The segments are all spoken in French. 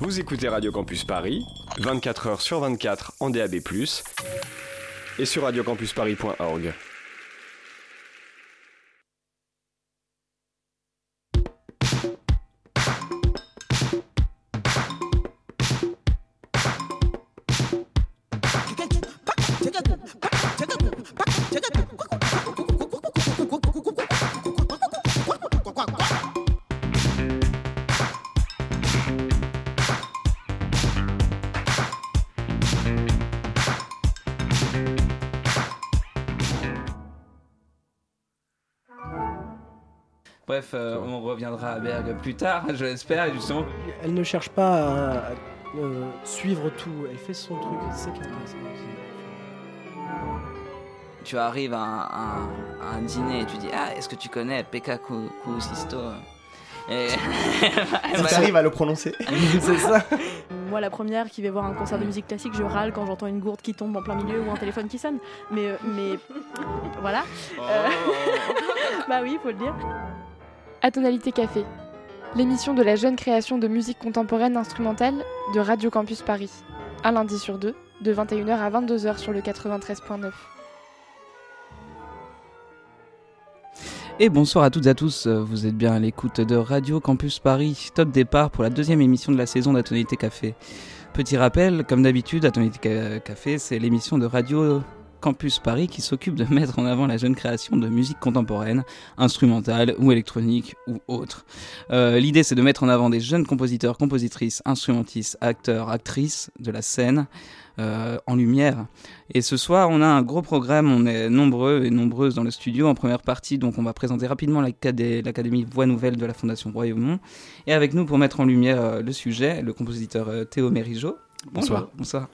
Vous écoutez Radio Campus Paris, 24 h sur 24 en DAB+, et sur radiocampusparis.org. plus tard, je l'espère, justement. Elle ne cherche pas à, à, euh, suivre tout, elle fait son truc, c'est ça qui est intéressant. Tu arrives à un, à un- à un dîner et tu dis Ah, est-ce que tu connais Pekka Ku- Kuusisto et... Si t'arrives à le prononcer. c'est ça. Moi, la première qui va voir un concert de musique classique, je râle quand j'entends une gourde qui tombe en plein milieu ou un téléphone qui sonne. Mais, euh, mais voilà. Euh, bah oui, faut le dire. Atonalité Café, l'émission de la jeune création de musique contemporaine instrumentale de Radio Campus Paris. Un lundi sur deux, de 21h à 22h sur le 93.9. Et bonsoir à toutes et à tous, vous êtes bien à l'écoute de Radio Campus Paris, top départ pour la deuxième émission de la saison d'Atonalité Café. Petit rappel, comme d'habitude, Atonalité Ca- Café, c'est l'émission de Radio Campus Paris qui s'occupe de mettre en avant la jeune création de musique contemporaine, instrumentale ou électronique ou autre. Euh, L'idée c'est de mettre en avant des jeunes compositeurs, compositrices, instrumentistes, acteurs, actrices de la scène euh, en lumière. Et ce soir, on a un gros programme, on est nombreux et nombreuses dans le studio. En première partie, donc, on va présenter rapidement l'Acadé- l'Académie Voix Nouvelle de la Fondation Royaumont. Et avec nous, pour mettre en lumière euh, le sujet, le compositeur Théo Mérigeau. Bonsoir. Bonsoir.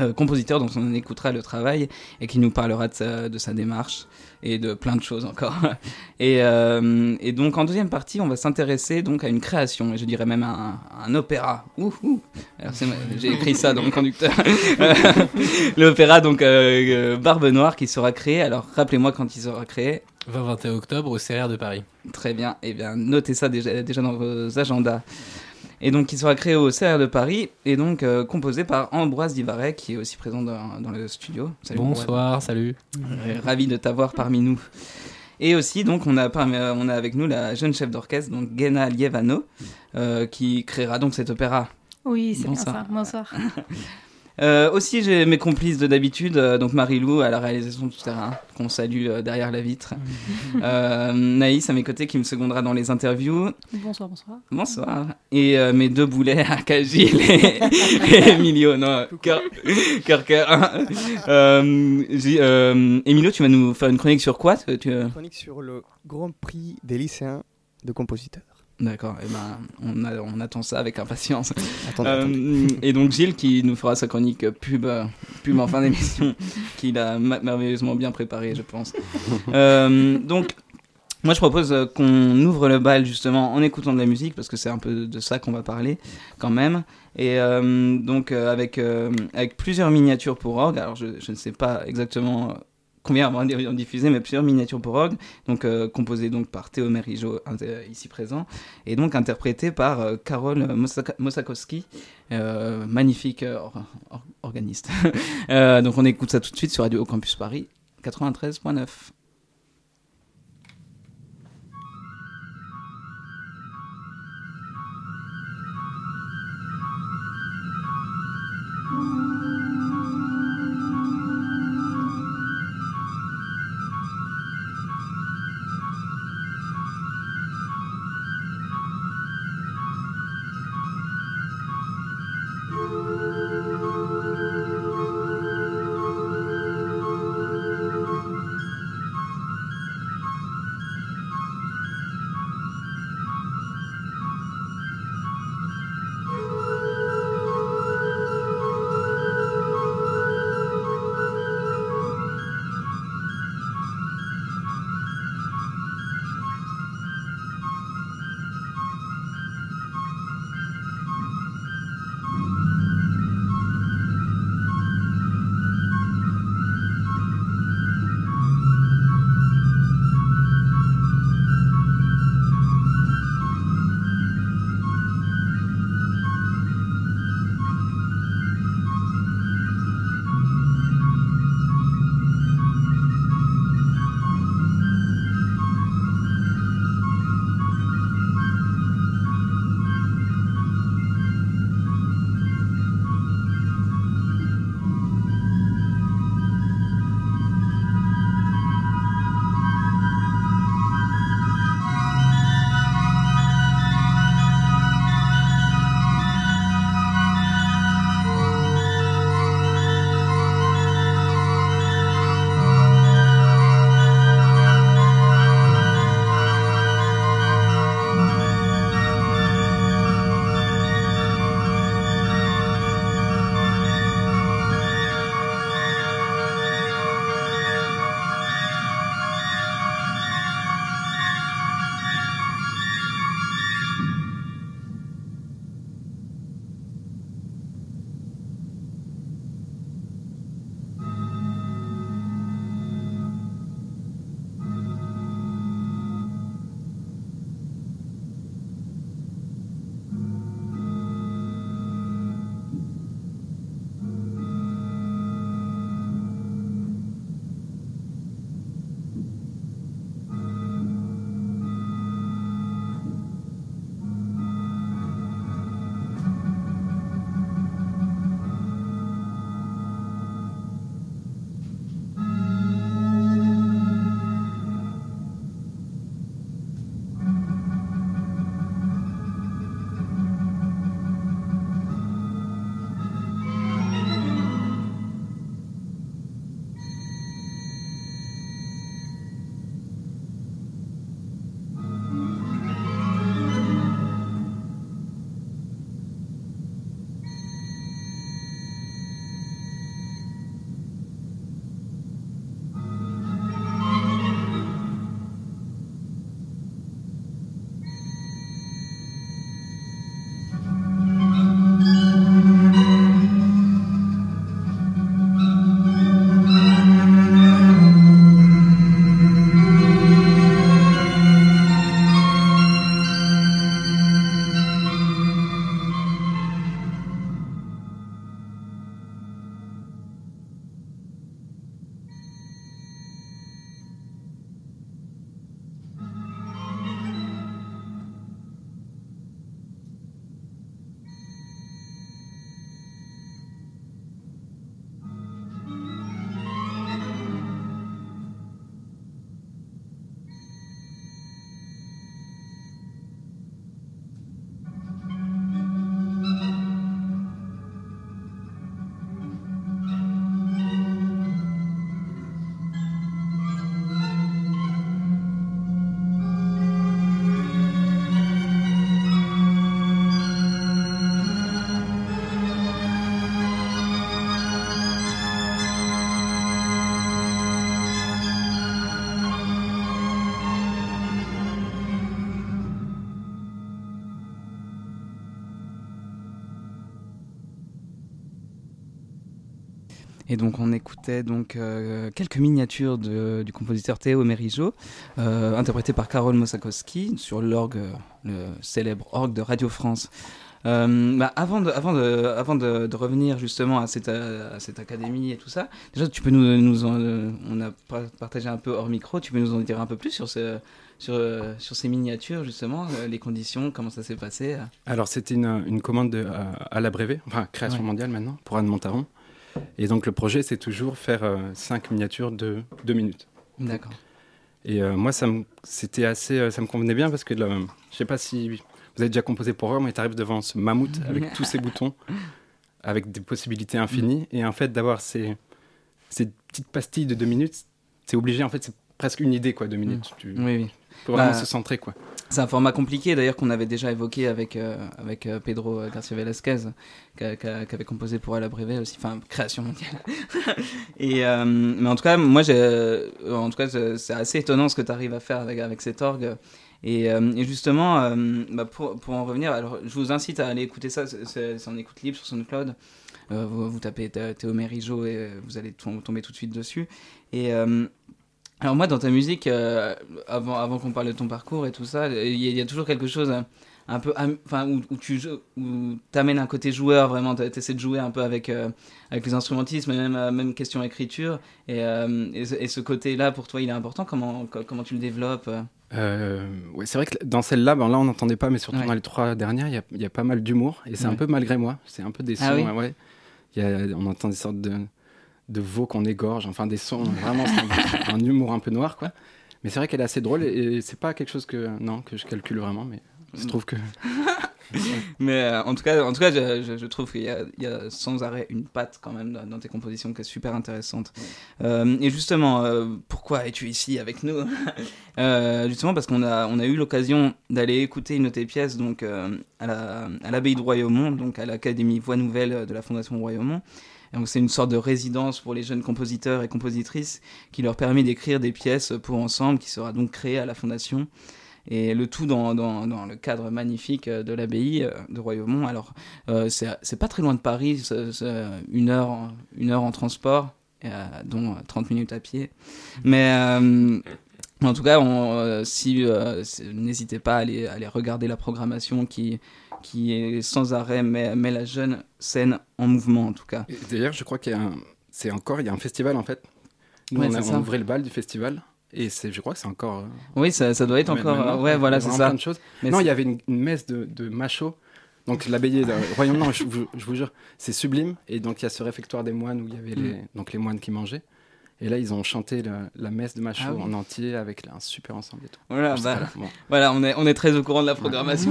Euh, compositeur dont on écoutera le travail et qui nous parlera de sa, de sa démarche et de plein de choses encore. et, euh, et donc en deuxième partie, on va s'intéresser donc à une création, et je dirais même à un, à un opéra. Ouh, ouh. Alors c'est moi- j'ai écrit ça dans le conducteur. L'opéra donc euh, Barbe Noire qui sera créé. Alors rappelez-moi quand il sera créé. 20-21 octobre au CRR de Paris. Très bien. Eh bien, notez ça déjà, déjà dans vos agendas. Et donc, il sera créé au CR de Paris et donc euh, composé par Ambroise Divaret, qui est aussi présent dans, dans le studio. Salut, Ambroise. Bonsoir, salut. Euh, Ravi de t'avoir parmi nous. Et aussi, donc, on a, parmi- euh, on a avec nous la jeune chef d'orchestre, donc Gena Lievano, euh, qui créera donc cet opéra. Oui, c'est bien Bonsoir. ça. Bonsoir. Euh, aussi, j'ai mes complices de d'habitude, euh, donc Marie-Lou à la réalisation tout terrain, qu'on salue euh, derrière la vitre. Euh, Naïs à mes côtés qui me secondera dans les interviews. Bonsoir, bonsoir. Bonsoir. Et euh, mes deux boulets à Cagil et, et Emilio. Non, cœur, cœur, cœur. Euh, euh, Emilio, tu vas nous faire une chronique sur quoi tu, tu- Chronique sur le Grand Prix des lycéens de compositeurs. D'accord, eh ben, on, a- on attend ça avec impatience. Attendez, Euh, attendez. et donc Gilles qui nous fera sa chronique pub, euh, pub en fin d'émission, qu'il a merveilleusement bien préparé, je pense. Euh, donc, moi je propose qu'on ouvre le bal justement en écoutant de la musique, parce que c'est un peu de ça qu'on va parler quand même. Et euh, donc avec, avec plusieurs miniatures pour orgue, alors je, je ne sais pas exactement combien on va en diffuser, mais plusieurs miniatures pour orgue, donc euh, composées donc par Théo Mérigeau, euh, ici présent, et donc interprétées par euh, Carole Mosakowski, euh, magnifique or- or- organiste. Donc on écoute ça tout de suite sur Radio Campus Paris 93.9. Et donc on écoutait donc euh, quelques miniatures de- du compositeur Théo Merijo, euh, interprétées par Karol Mosakowski sur l'orgue, le célèbre orgue de Radio France. Euh, bah, avant de, avant, de, avant de, de revenir justement à cette, euh, à cette académie et tout ça, déjà tu peux nous, nous en- on a par- partagé un peu hors micro, tu peux nous en dire un peu plus sur, ce, sur, sur ces miniatures justement, les conditions, comment ça s'est passé. Alors, c'était une, une commande de, à, à la Brévet, enfin, création Ouais. mondiale maintenant, pour Anne Montaron. Et donc, le projet, c'est toujours faire euh, cinq miniatures de deux minutes. D'accord. Et euh, moi, ça me, c'était assez, euh, ça me convenait bien parce que là, je sais pas si vous avez déjà composé pour eux, mais tu arrives devant ce mammouth avec tous ces boutons, avec des possibilités infinies. Et en fait, d'avoir ces, ces petites pastilles de deux minutes, c'est obligé. En fait, c'est presque une idée, quoi, deux minutes. Tu Oui, oui. Faut vraiment Bah, se centrer, quoi. C'est un format compliqué d'ailleurs qu'on avait déjà évoqué avec, euh, avec euh, Pedro Garcia Velasquez, qu'a- qu'a- qui avait composé pour La Brevet aussi, enfin création mondiale. Et, euh, mais en tout cas, moi, euh, en tout cas, c'est assez étonnant ce que tu arrives à faire avec, avec cet orgue. Et, euh, et justement, euh, bah, pour, pour en revenir, alors je vous incite à aller écouter ça, c'est- en écoute libre sur SoundCloud. Euh, vous, vous tapez Thé- Théo Merijo et euh, vous allez tom- tomber tout de suite dessus. Et euh, alors moi, dans ta musique, euh, avant, avant qu'on parle de ton parcours et tout ça, il y, a- il y a toujours quelque chose euh, un peu, enfin, où, où tu où t'amènes un côté joueur vraiment, tu essaies de jouer un peu avec euh, avec les instrumentismes, même même question écriture. Et, euh, et, ce- et ce côté-là, pour toi, il est important? Comment co- comment tu le développes ouais, c'est vrai que dans celle-là, ben là on n'entendait pas, mais surtout Ouais. dans les trois dernières, il y y a pas mal d'humour et c'est Ouais. un peu malgré moi. C'est un peu des sons. Ah oui ouais, y a- on entend des sortes de, de veaux qu'on égorge, enfin des sons. Vraiment, un, un humour un peu noir, quoi. Mais c'est vrai qu'elle est assez drôle et, c'est pas quelque chose que non que je calcule vraiment, mais il se Mm. trouve que Mais euh, en tout cas, en tout cas, je, je- je trouve qu'il y, a- il y a sans arrêt une patte quand même dans, tes compositions qui est super intéressante. Euh, et justement, euh, pourquoi es-tu ici avec nous? Euh, Justement parce qu'on a, on a eu l'occasion d'aller écouter une de tes pièces donc euh, à la- à l'abbaye de Royaumont, donc à l'académie Voix Nouvelle de la Fondation Royaumont. Donc c'est une sorte de résidence pour les jeunes compositeurs et compositrices qui leur permet d'écrire des pièces pour ensemble, qui sera donc créée à la Fondation. Et le tout dans, dans, le cadre magnifique euh, de l'abbaye euh, de Royaumont. Alors, euh, c'est pas très loin de Paris, une, heure, une heure en transport, euh, dont euh, 30 minutes à pied. Mais en tout cas, si, n'hésitez pas à aller, à aller regarder la programmation qui, qui est sans arrêt, met, met la jeune scène en mouvement en tout cas. D'ailleurs, je crois qu'il y a un... c'est encore il y a un festival en fait. Nous, Ouais, on a on ouvrait le bal du festival et c'est je crois que c'est encore. euh, Oui, ça, ça doit être mais- encore. ouais, voilà, c'est ça. plein de choses. Mais non, il y avait une, une messe de, de. Donc l'abbaye de Royaume, non, je, vous- je vous jure, c'est sublime. Et donc il y a ce réfectoire des moines où il y avait les, donc les moines qui mangeaient. Et là, ils ont chanté la, la messe de macho Ah oui. en entier avec un super ensemble et tout. Voilà, bah, bon. Voilà, on est, on est très au courant de la programmation.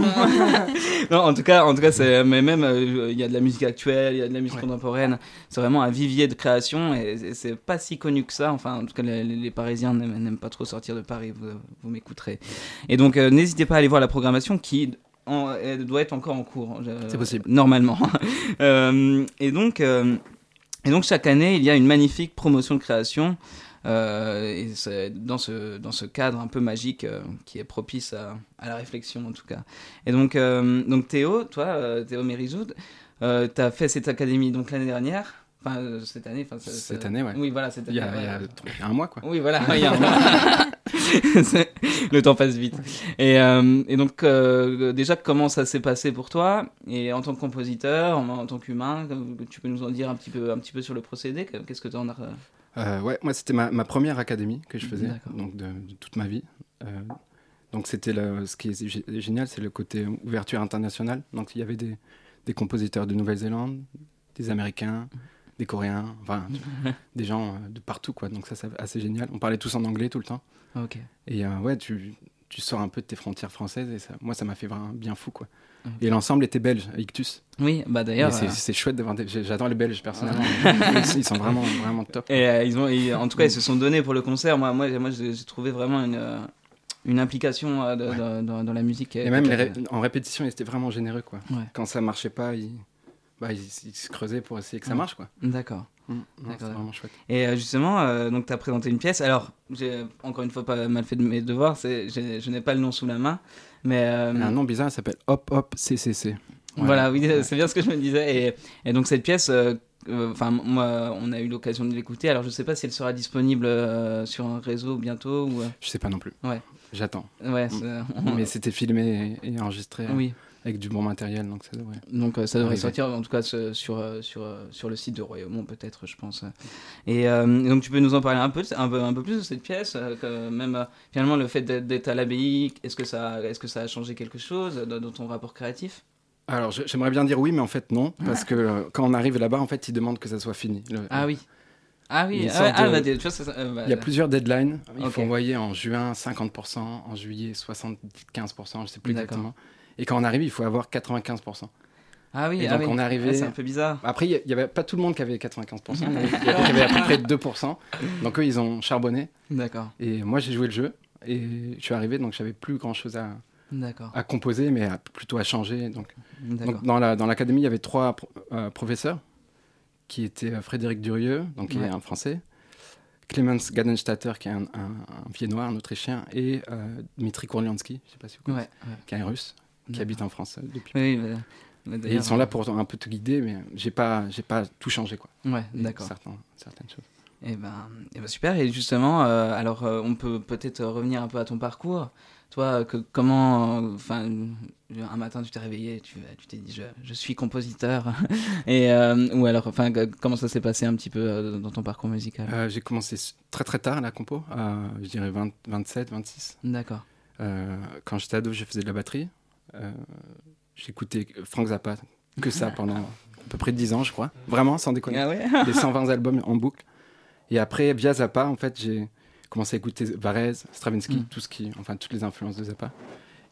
non, en tout cas, en tout cas, c'est, mais même euh, il y a de la musique actuelle, il y a de la musique Ouais. contemporaine. C'est vraiment un vivier de création et c'est- c'est pas si connu que ça. Enfin, en tout cas, les, les Parisiens n'aiment, n'aiment pas trop sortir de Paris. Vous, vous m'écouterez. Et donc, euh, n'hésitez pas à aller voir la programmation qui en- elle doit être encore en cours. euh, C'est possible. Normalement. Euh, et donc. Et donc chaque année, il y a une magnifique promotion de création. euh, dans ce, cadre un peu magique euh, qui est propice à, la réflexion en tout cas. Et donc, euh, donc Théo, toi, Théo Mérizoud, euh, tu as fait cette académie l'année dernière, enfin euh, cette année. enfin, ça- Cette ça- année, ouais. Oui, voilà, cette Il y année. a, il y a ouais. il y a un mois, quoi. Oui, voilà, il y a un mois. Le temps passe vite. Et, euh, et donc, euh, déjà, comment ça s'est passé pour toi? Et en tant que compositeur, en, en tant qu'humain, tu peux nous en dire un petit peu, un petit peu sur le procédé Qu'est-ce que tu en as ouais, moi c'était ma, ma première académie que je faisais, D'accord. donc de, de toute ma vie. Donc c'était ce qui est gé- génial, c'est le côté ouverture internationale. Donc il y avait des, des compositeurs de Nouvelle-Zélande, des Américains, des Coréens, enfin des gens euh, de partout quoi. Donc ça c'est assez génial. On parlait tous en anglais tout le temps. Ok. Et euh, ouais, tu, tu sors un peu de tes frontières françaises et ça, moi ça m'a fait vraiment bien fou quoi. Et l'ensemble était belge, Ictus. Oui, bah d'ailleurs. c'est euh, c'est chouette d'avoir des... J'adore les Belges personnellement. ils, sont vraiment, vraiment top. Et euh, ils ont, et en tout cas, ils se sont donnés pour le concert. Moi, moi, j'ai- moi j'ai trouvé vraiment une, une implication euh, de- Ouais. dans, la musique. Et même ré- en répétition, ils étaient vraiment généreux, quoi. Ouais. Quand ça marchait pas, ils, bah, ils, ils se creusaient pour essayer que ça marche, quoi. D'accord. Mm. C'est vraiment chouette. Et euh, justement, euh, donc tu as présenté une pièce. Alors, j'ai encore une fois pas mal fait de mes devoirs. Je n'ai pas le nom sous la main. Mais. euh, un nom bizarre, elle s'appelle Hop Hop CCC. Voilà, oui, c'est bien ce que je me disais. Et, et donc cette pièce, euh, euh, enfin moi, on a eu l'occasion de l'écouter. Alors je sais pas si elle sera disponible sur un réseau bientôt ou. Je sais pas non plus. Ouais. J'attends. Ouais. c'est- Mais c'était filmé et, et enregistré oui. Avec du bon matériel, donc ça devrait. Donc euh, ça devrait Arrivé. sortir en tout cas ce- sur euh, sur euh, sur le site de Royaumont peut-être, je pense. Et euh, donc tu peux nous en parler un peu un peu un peu plus de cette pièce, que même finalement le fait d'être à l'abbaye, est-ce que ça est-ce que ça a changé quelque chose dans, dans ton rapport créatif? Alors j'aimerais bien dire oui, mais en fait non, parce que euh, quand on arrive là-bas, en fait, ils demandent que ça soit fini. Le- Ah oui. Ah oui, ah, ah, bah, tu vois, ça- euh, bah, Il y a plusieurs deadlines. Il Ok. faut envoyer en juin 50%, en juillet 75%, je sais plus exactement. Et quand on arrive, il faut avoir 95%. Ah oui, Et ah donc oui. on est arrivé- Ouais, c'est un peu bizarre. Après, il n'y avait pas tout le monde qui avait 95%, mais il y avait, à peu près 2%. Donc eux, ils ont charbonné. D'accord, Et moi, j'ai joué le jeu. Et je suis arrivé, donc j'avais plus grand-chose à, d'accord, à composer, mais à- plutôt à changer. Donc, dans la- dans l'académie, il y avait trois euh, professeurs, qui étaient euh, Frédéric Durieux, donc qui Ouais. est un Français, Clemens Gadenstatter, qui est un, un, un Viennois, un Autrichien, et euh, Dmitri Kourliansky, je sais pas si vous Ouais, connaissez, ouais. qui est un Russe, qui D'accord. habite en France euh, depuis. Oui, bah, bah, Et ils sont là pour un peu te guider, mais j'ai pas, j'ai pas tout changé, quoi. Ouais, Et d'accord. certaines choses. Eh ben, eh ben super. Et justement, euh, alors euh, on peut peut-être revenir un peu à ton parcours. Toi, que, comment, euh, enfin, un matin tu t'es réveillé, tu tu t'es dit je, je suis compositeur, et euh, ou alors, enfin, comment ça s'est passé un petit peu euh, dans ton parcours musical? Euh, j'ai commencé très très tard la compo, je dirais 20 27, 26. D'accord. Euh, quand j'étais ado, je faisais de la batterie. Euh, J'écoutais Frank Zappa, que ça pendant à peu près 10 ans, je crois. Vraiment, sans déconner. Ah ouais? Les 120 albums en boucle. Et après, via Zappa, en fait, j'ai commencé à écouter Varese, Stravinsky, Mm. tout ce qui, enfin, toutes les influences de Zappa.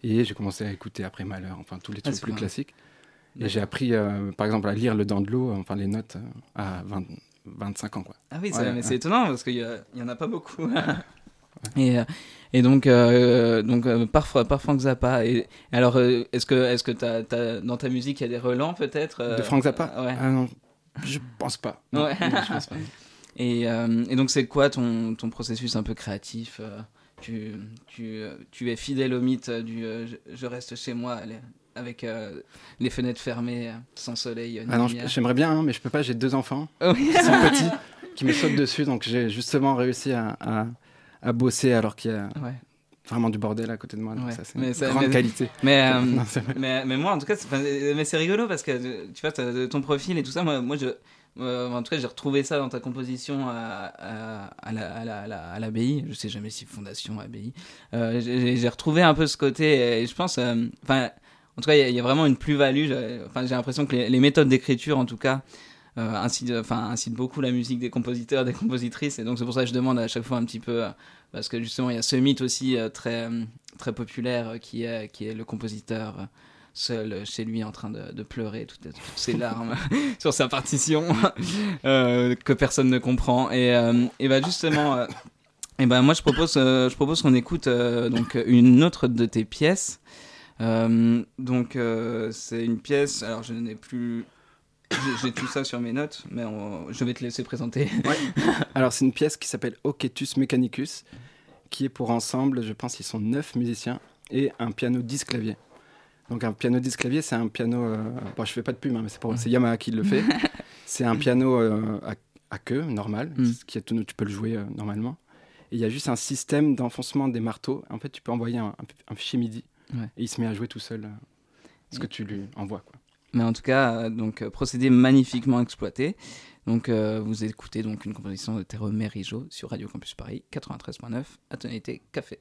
Et j'ai commencé à écouter après Malheur, enfin, tous les Ah, trucs c'est plus classiques. Et j'ai appris, euh, par exemple, à lire Le Dent de l'eau, enfin, les notes euh, à 20 25 ans, quoi. Ah oui, c'est- Ouais, c'est étonnant parce qu'il y, a- il y en a pas beaucoup. Et, euh, et donc, euh, donc euh, par, Fra- par Frank Zappa. Et, alors, euh, est-ce que, est-ce que t'as- t'as- dans ta musique, il y a des relents peut-être De Frank Zappa? Ouais. Ah non, je pense pas. Non, Ouais. non, je pense pas. Et, et donc, c'est quoi ton, ton processus un peu créatif tu, tu, tu es fidèle au mythe du je, je reste chez moi allez, avec euh, les fenêtres fermées, sans soleil, Ah non, j'aimerais bien, hein, mais je peux pas, j'ai deux enfants. Oh. Ils sont petits, qui me sautent dessus, donc j'ai justement réussi à, à, à bosser alors qu'il y a Ouais. vraiment du bordel à côté de moi. Donc Ouais. ça, c'est une ça- grande mais- qualité. Mais, euh, Non, mais, mais moi, en tout cas, mais c'est rigolo parce que tu vois, ton profil et tout ça, moi, moi je. euh, en tout cas, j'ai retrouvé ça dans ta composition à, à, à la, à, la, à la- l'abbaye. Je sais jamais si fondation, abbaye. Euh, j'ai, retrouvé un peu ce côté. Et je pense. Enfin, en tout cas, il y a- il y, a vraiment une plus-value. J'ai- Enfin, j'ai l'impression que les, les méthodes d'écriture, en tout cas, euh, incitent, enfin, incitent beaucoup la musique des compositeurs, des compositrices. Et donc, c'est pour ça que je demande à chaque fois un petit peu. euh, parce que justement, il y a ce mythe aussi euh, très, très populaire qui est, qui est le compositeur seul chez lui en train de, de pleurer toutes, ses larmes sur sa partition que personne ne comprend. Et, euh, et bah justement, et ben moi je propose, je propose qu'on écoute donc une autre de tes pièces. Donc c'est une pièce. Alors je n'ai plus. J'ai- tout ça sur mes notes, mais on- je vais te laisser présenter. Alors, c'est une pièce qui s'appelle Oketus Mechanicus, qui est pour ensemble, je pense, ils sont neuf musiciens et un piano 10 clavier. Donc, un piano 10 clavier, c'est un piano. euh, bon, je fais pas de pub, hein, mais c'est pour- Yamaha qui le fait. c'est un piano euh, à, à queue, normal, Mm. ce qui est, tu peux le jouer euh, normalement. Et il y a juste un système d'enfoncement des marteaux. En fait, tu peux envoyer un, un- un fichier MIDI Ouais. et il se met à jouer tout seul ce que tu lui envoies. Quoi. Mais en tout cas, euh, donc euh, procédé magnifiquement exploité. Donc euh, vous écoutez donc une composition de Théo Mérigeau sur Radio Campus Paris 93.9 à tonalité café.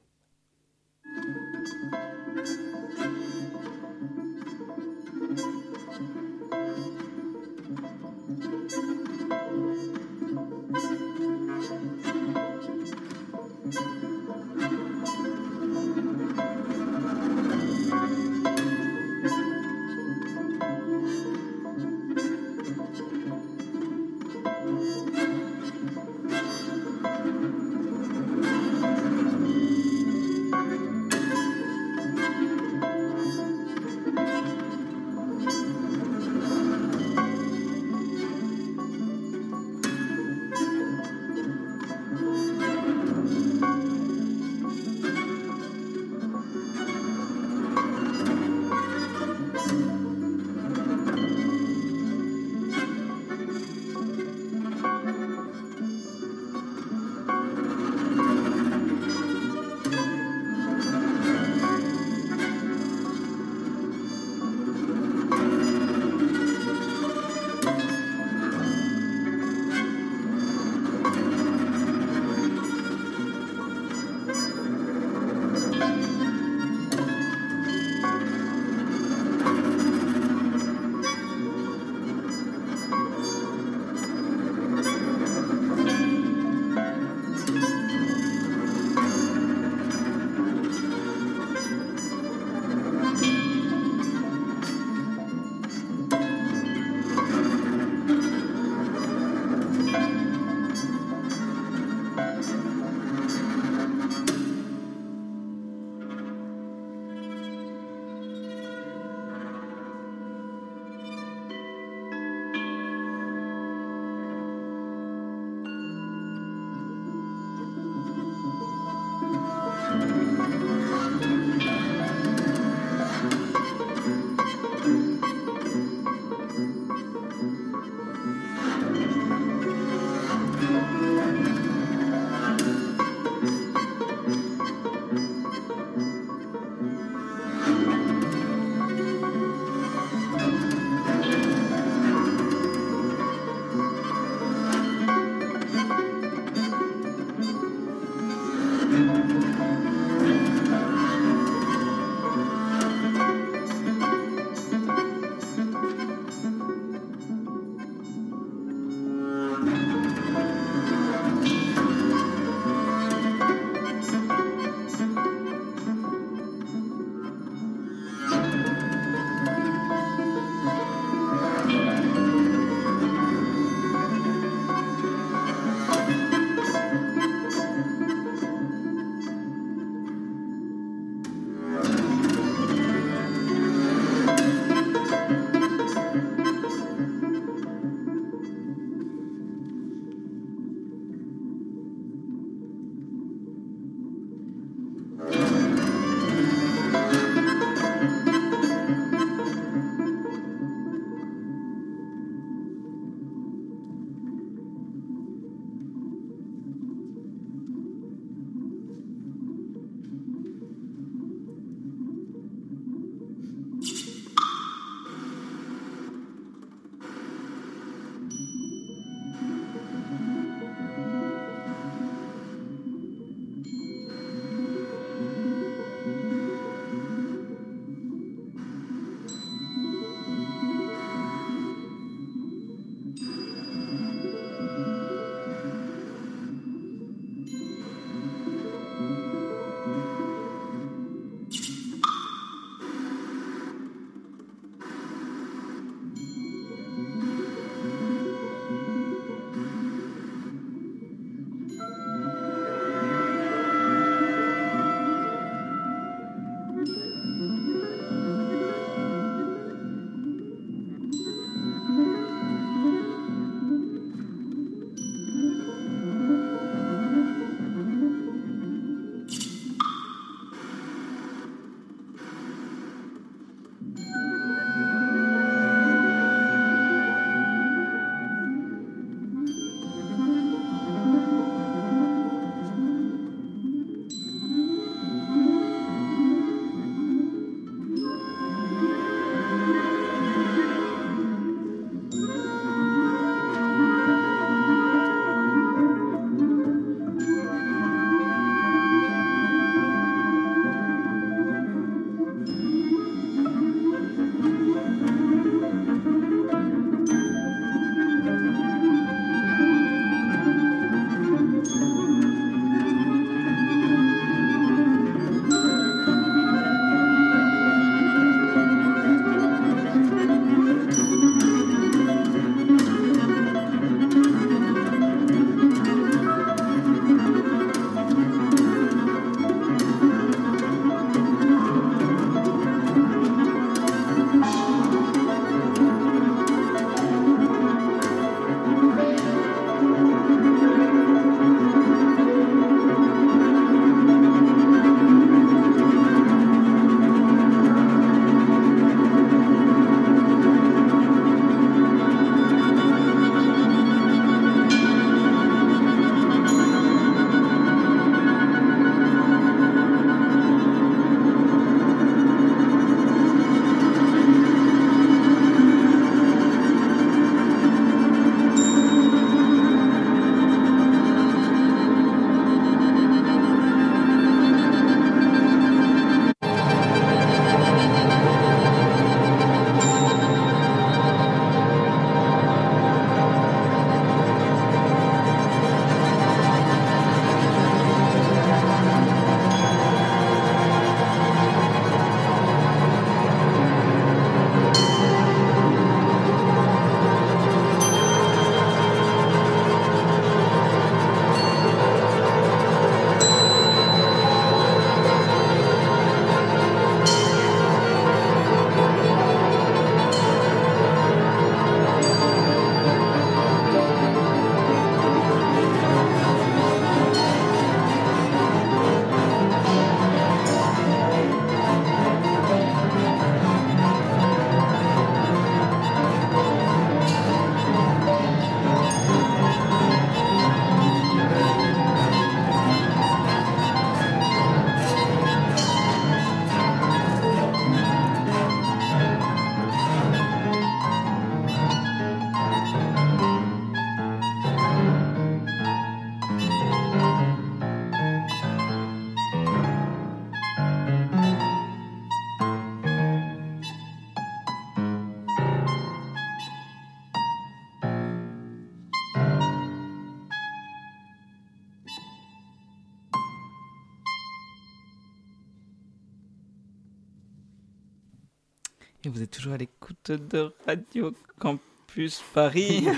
Êtes toujours à l'écoute de Radio Campus Paris.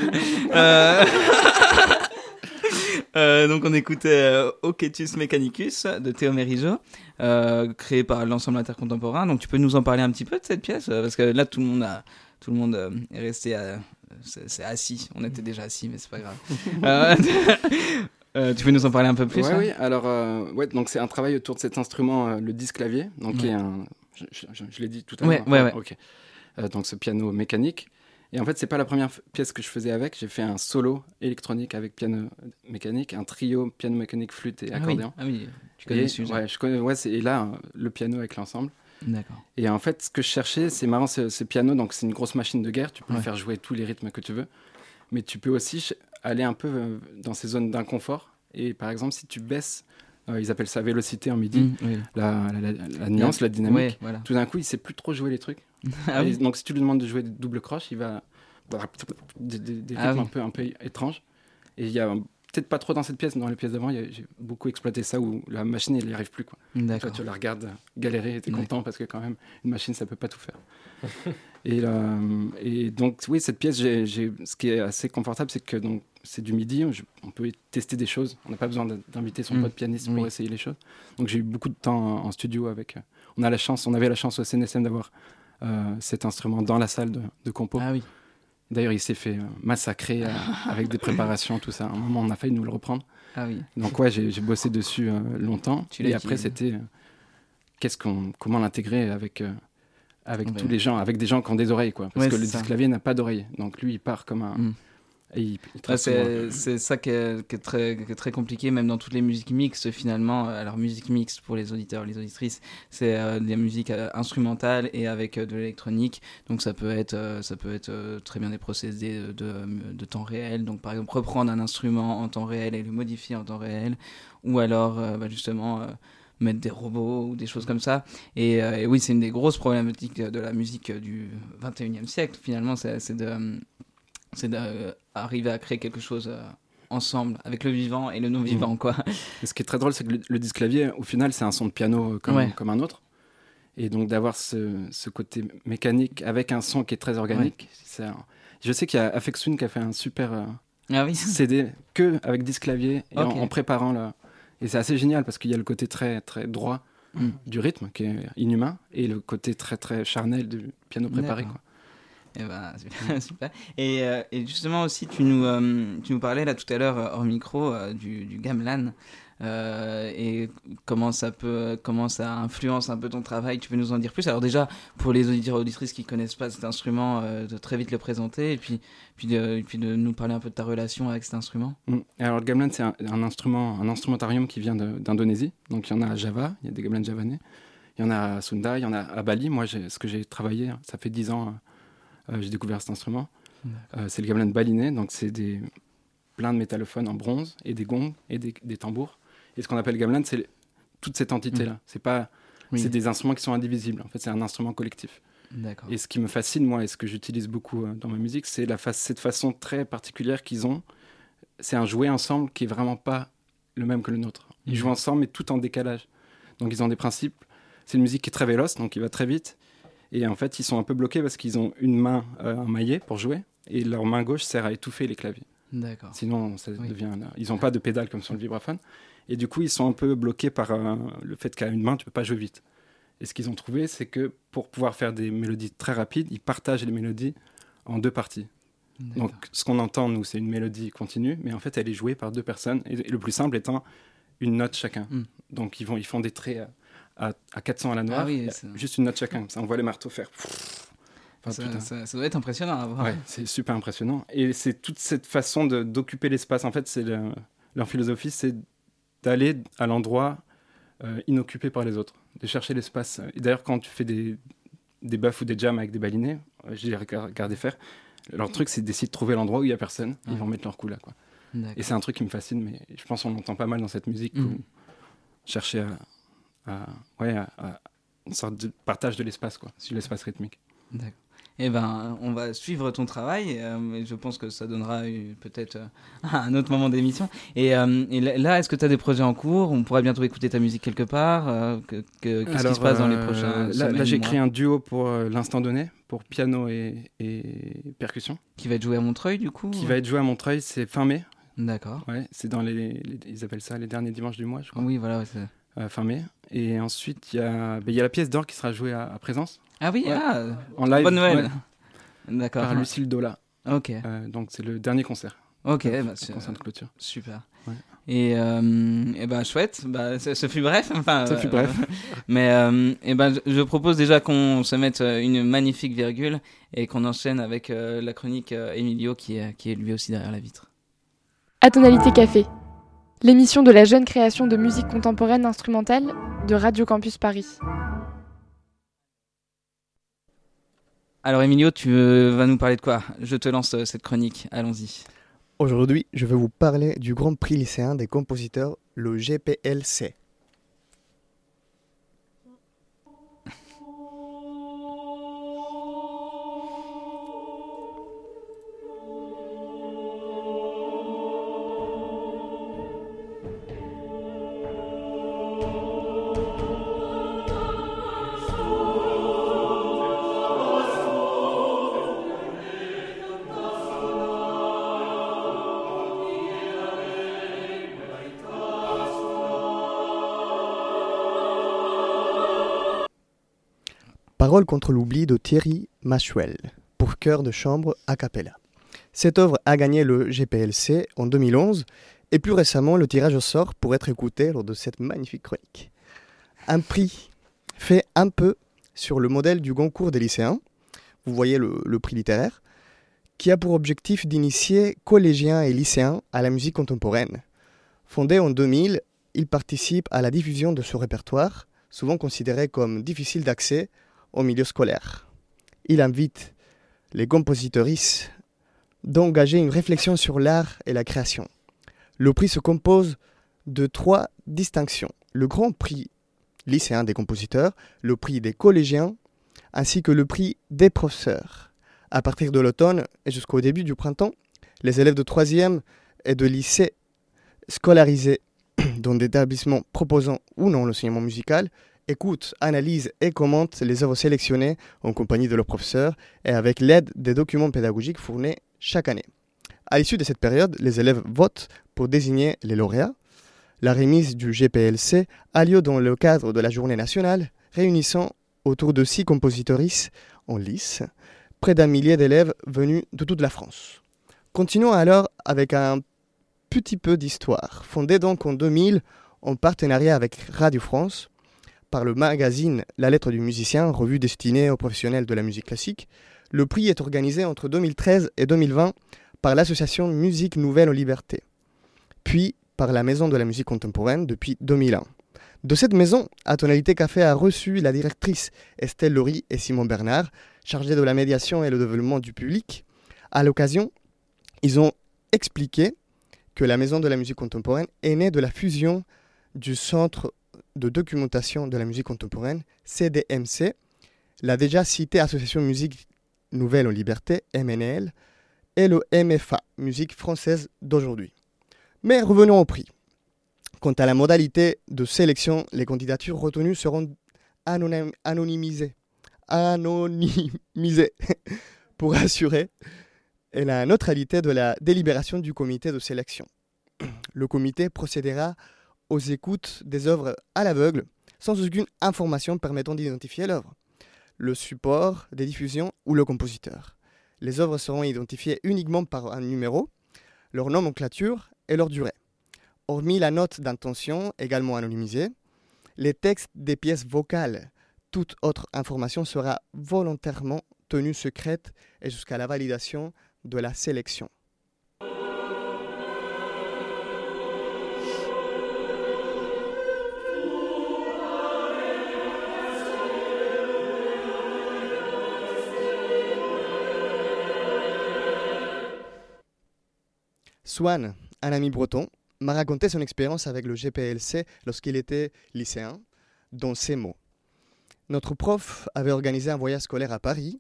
Euh, euh, donc on écoutait euh, Oketus Mechanicus de Théo Merijo, euh, créé par l'ensemble intercontemporain. Donc tu peux nous en parler un petit peu de cette pièce Parce que là tout le monde, a, tout le monde est resté à- assis. On était déjà assis, mais c'est pas grave. Tu peux nous en parler un peu plus Ouais, hein? oui, alors, ouais, donc c'est un travail autour de cet instrument, le disque clavier, donc qui est un. Je, je- je- je l'ai dit tout à l'heure. ouais, ouais. Ok. Euh, donc ce piano mécanique. Et en fait, c'est pas la première pièce que je faisais avec. J'ai fait un solo électronique avec piano mécanique, un trio piano mécanique, flûte et Ah oui. accordéon. Ah oui, tu connais Et, le sujet. ouais, je connais, ouais, et là, le piano avec l'ensemble. D'accord. Et en fait, ce que je cherchais, c'est marrant, ce, ce piano, donc c'est une grosse machine de guerre, tu peux Ouais. faire jouer tous les rythmes que tu veux, mais tu peux aussi aller un peu euh, dans ces zones d'inconfort. Et par exemple, si tu baisses, euh, ils appellent ça vélocité en midi, Mm, oui. la, la- la- la nuance, la dynamique, Ouais, voilà. tout d'un coup, il sait plus trop jouer les trucs. Ah oui. donc si tu lui demandes de jouer des doubles croches, il va des, des- des Ah rythmes oui. un peu un peu étranges. Et il y a peut-être pas trop dans cette pièce, mais dans les pièces d'avant, j'ai beaucoup exploité ça où la machine, elle n'y arrive plus. Quoi. Toi, tu la regardes galérer et tu es Ouais. content parce que quand même, une machine, ça peut pas tout faire. et, euh, et donc, oui, cette pièce, ce qui est assez confortable, c'est que donc c'est du midi, on peut tester des choses. On n'a pas besoin d'in- d'inviter son Mm. pote pianiste pour Oui. essayer les choses. Donc j'ai eu beaucoup de temps en, studio avec. euh, on a la chance, on avait la chance au CNSM d'avoir euh, cet instrument dans la salle de, de compo. Ah oui. D'ailleurs, il s'est fait euh, massacrer euh, avec des préparations, tout ça. À un moment, on a failli nous le reprendre. Ah oui. Donc ouais, j'ai bossé dessus euh, longtemps. Tu et après, c'était qu'est-ce qu'on, comment l'intégrer avec avec Ouais. tous les gens, avec des gens qui ont des oreilles, quoi. Parce Ouais, que le disque clavier n'a pas d'oreille, donc lui, il part comme un. Mm. C'est ça qui est, qui est très, qui est très compliqué, même dans toutes les musiques mixtes finalement. Alors, musique mixte pour les auditeurs, les auditrices, c'est euh, des musiques euh, instrumentales et avec euh, de l'électronique. Donc, ça peut être, euh, ça peut être euh, très bien des procédés de, de, de temps réel. Donc, par exemple, reprendre un instrument en temps réel et le modifier en temps réel. Ou alors, bah, justement. mettre des robots ou des choses comme ça. Et, et oui, c'est une des grosses problématiques de la musique du 21e siècle, finalement, c'est de, c'est d'arriver à créer quelque chose euh, ensemble, avec le vivant et le non-vivant, Mm. quoi. Et ce qui est très drôle, c'est que le, le disque clavier, au final, c'est un son de piano euh, comme, Ouais. comme un autre. Et donc d'avoir ce, ce côté mécanique avec un son qui est très organique. un- Je sais qu'il y a Afex Twin qui a fait un super euh, Ah oui CD que avec disque clavier et en- préparant là. Et c'est assez génial parce qu'il y a le côté très très droit Mm. du rythme qui est inhumain et le côté très très charnel du piano préparé. Quoi. Eh ben, super, super. Et, euh, et justement aussi, tu nous, euh, tu nous parlais là tout à l'heure euh, hors micro du, du gamelan et comment ça peut, comment ça influence un peu ton travail? Tu peux nous en dire plus? Alors déjà, pour les auditeurs et auditrices qui connaissent pas cet instrument, de très vite le présenter et puis, puis, de, puis de nous parler un peu de ta relation avec cet instrument. Mm. Alors le gamelan c'est un, instrument, un instrumentarium qui vient d'Indonésie. Donc il y en a à Java, il y a des gamelans javanais. Il y en a à Sunda, il y en a à Bali. Moi, ce que j'ai travaillé, ça fait 10 ans, j'ai découvert cet instrument. Euh, c'est le gamelan balinais, donc c'est des plein de métallophones en bronze et des gongs et des, des tambours. Et ce qu'on appelle gamelan, c'est toute cette entité-là. C'est pas, Oui. c'est des instruments qui sont indivisibles. En fait, c'est un instrument collectif. Et ce qui me fascine, moi, et ce que j'utilise beaucoup euh, dans ma musique, c'est la fa- cette façon très particulière qu'ils ont. C'est un jouer ensemble qui est vraiment pas le même que le nôtre. Ils Mhm. jouent ensemble, mais tout en décalage. Donc ils ont des principes. C'est une musique qui est très véloce, donc il va très vite. Et en fait, ils sont un peu bloqués parce qu'ils ont une main euh, en maillet pour jouer, et leur main gauche sert à étouffer les claviers. D'accord. Sinon, ça Oui. devient. Ils n'ont pas de pédale comme sur le vibraphone. Et du coup, ils sont un peu bloqués par euh, le fait qu'à une main, tu peux pas jouer vite. Et ce qu'ils ont trouvé, c'est que pour pouvoir faire des mélodies très rapides, ils partagent les mélodies en deux parties. Donc, ce qu'on entend, nous, c'est une mélodie continue, mais en fait, elle est jouée par deux personnes. Et, et le plus simple étant une note chacun. Mm. Donc, ils, vont, ils font des traits à, à, à 400 à la noire, Ah oui, juste une note chacun. Ça, on voit les marteaux faire. Enfin, ça, putain. ça- ça doit être impressionnant à voir. Ouais, c'est super impressionnant. Et c'est toute cette façon d'occuper l'espace. En fait, c'est le- leur philosophie, c'est d'aller à l'endroit euh, inoccupé par les autres, de chercher l'espace. Et d'ailleurs, quand tu fais des, des buffs ou des jams avec des balinés, euh, j'ai regardé faire, leur truc, c'est d'essayer de trouver l'endroit où il n'y a personne. Ils Ouais. vont mettre leur coup là. Quoi. Et c'est un truc qui me fascine, mais je pense qu'on l'entend pas mal dans cette musique. Où chercher à, à- ouais, à- à une sorte de partage de l'espace, quoi, sur l'espace rythmique. D'accord. Eh ben, on va suivre ton travail. euh, je pense que ça donnera euh, peut-être euh, un autre moment d'émission. Et, euh, et là- est-ce que tu as des projets en cours? On pourrait bientôt écouter ta musique quelque part euh, que- que- Qu'est-ce qui se passe dans les prochains Là, là, j'ai créé un duo pour l'instant donné, pour piano et, et percussion, Qui va être joué à Montreuil, du coup qui va être joué à Montreuil, c'est fin mai. D'accord. Ouais, c'est dans les, les- ils appellent ça les derniers dimanches du mois, je crois. Oui, voilà. ouais, fin mai. Et ensuite, il y, a- ben, il y a la pièce d'or qui sera jouée à, à présence, Ah oui, Ouais. ah, en live. bonne Noël. ouais, D'accord. par Lucille Dola. Ok, Euh, donc, c'est le dernier concert, ok, bah, le c'est- concert de clôture. super. Ouais. Et, euh, et ben chouette, bah, ce, ce fut bref. Enfin, Ça fut euh, bref. Mais euh, eh ben, je, je propose déjà qu'on se mette euh, une magnifique virgule et qu'on enchaîne avec euh, la chronique euh, Emilio qui est, qui est lui aussi derrière la vitre. Atonalité Café, l'émission de la jeune création de musique contemporaine instrumentale de Radio Campus Paris. Alors Emilio, tu vas nous parler de quoi? Je te lance euh, cette chronique, allons-y. Aujourd'hui, je vais vous parler du Grand Prix lycéen des compositeurs, le GPLC. Contre l'oubli de Thierry Machuel, pour chœur de chambre a cappella. Cette œuvre a gagné le GPLC en 2011 et plus récemment le tirage au sort pour être écouté lors de cette magnifique chronique. Un prix fait un peu sur le modèle du concours des lycéens, vous voyez le prix littéraire, qui a pour objectif d'initier collégiens et lycéens à la musique contemporaine. Fondé en 2000, il participe à la diffusion de ce répertoire, souvent considéré comme difficile d'accès au milieu scolaire. Il invite les compositeuristes d'engager une réflexion sur l'art et la création. Le prix se compose de trois distinctions. Le grand prix lycéen des compositeurs, le prix des collégiens, ainsi que le prix des professeurs. À partir de l'automne et jusqu'au début du printemps, les élèves de troisième et de lycée scolarisés dans des établissements proposant ou non l'enseignement musical écoutent, analysent et commentent les œuvres sélectionnées en compagnie de leurs professeurs et avec l'aide des documents pédagogiques fournis chaque année. À l'issue de cette période, les élèves votent pour désigner les lauréats. La remise du GPLC a lieu dans le cadre de la journée nationale, réunissant autour de six compositeuristes en lice, près d'un millier d'élèves venus de toute la France. Continuons alors avec un petit peu d'histoire. Fondé donc en 2000 en partenariat avec Radio France, par le magazine La lettre du musicien, revue destinée aux professionnels de la musique classique. Le prix est organisé entre 2013 et 2020 par l'association Musique Nouvelle aux Libertés, puis par la Maison de la musique contemporaine depuis 2001. De cette maison, à Tonalité Café a reçu la directrice Estelle Laurie et Simon Bernard, chargés de la médiation et le développement du public. À l'occasion, ils ont expliqué que la Maison de la musique contemporaine est née de la fusion du Centre de documentation de la musique contemporaine, CDMC, la déjà citée Association Musique Nouvelle en Liberté, MNL, et le MFA, Musique Française d'aujourd'hui. Mais revenons au prix. Quant à la modalité de sélection, les candidatures retenues seront anonym- anonymisées. Anonymisées pour assurer la neutralité de la délibération du comité de sélection. Le comité procédera aux écoutes des œuvres à l'aveugle, sans aucune information permettant d'identifier l'œuvre, le support des diffusions ou le compositeur. Les œuvres seront identifiées uniquement par un numéro, leur nomenclature et leur durée. Hormis la note d'intention, également anonymisée, les textes des pièces vocales, toute autre information sera volontairement tenue secrète et jusqu'à la validation de la sélection. Swan, un ami breton, m'a raconté son expérience avec le GPLC lorsqu'il était lycéen, dans ces mots. Notre prof avait organisé un voyage scolaire à Paris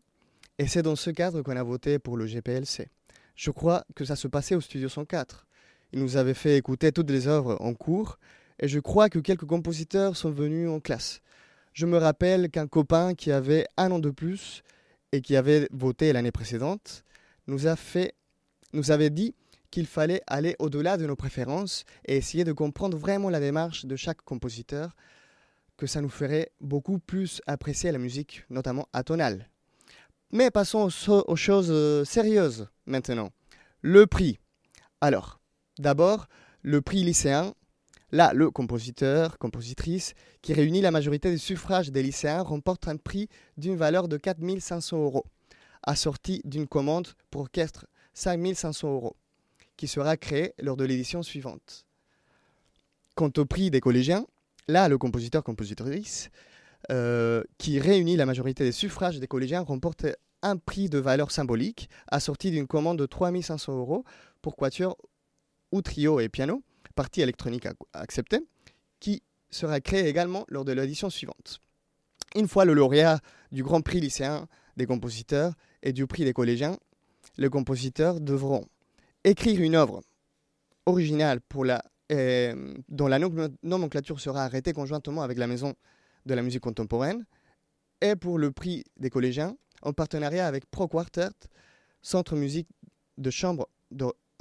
Et c'est dans ce cadre qu'on a voté pour le GPLC. Je crois que ça se passait au Studio 104. Il nous avait fait écouter toutes les œuvres en cours et je crois que quelques compositeurs sont venus en classe. Je me rappelle qu'un copain qui avait un an de plus et qui avait voté l'année précédente nous, a fait, nous avait dit qu'il fallait aller au-delà de nos préférences et essayer de comprendre vraiment la démarche de chaque compositeur, que ça nous ferait beaucoup plus apprécier la musique, notamment atonale. Mais passons aux, choses euh, sérieuses maintenant. Le prix. Alors, d'abord, le prix lycéen. Là, le compositeur, compositrice, qui réunit la majorité des suffrages des lycéens, remporte un prix d'une valeur de 4500 euros, assorti d'une commande pour orchestre 5500 euros qui sera créé lors de l'édition suivante. Quant au prix des collégiens, là, le compositeur-compositrice, euh, qui réunit la majorité des suffrages des collégiens, remporte un prix de valeur symbolique assorti d'une commande de 3500 euros pour quatuor ou trio et piano, partie électronique acceptée, qui sera créé également lors de l'édition suivante. Une fois le lauréat du Grand Prix lycéen des compositeurs et du prix des collégiens, les compositeurs devront écrire une œuvre originale pour la, euh, dont la nomenclature sera arrêtée conjointement avec la Maison de la musique contemporaine, et pour le prix des collégiens, en partenariat avec Pro Quartet, Centre musique de chambre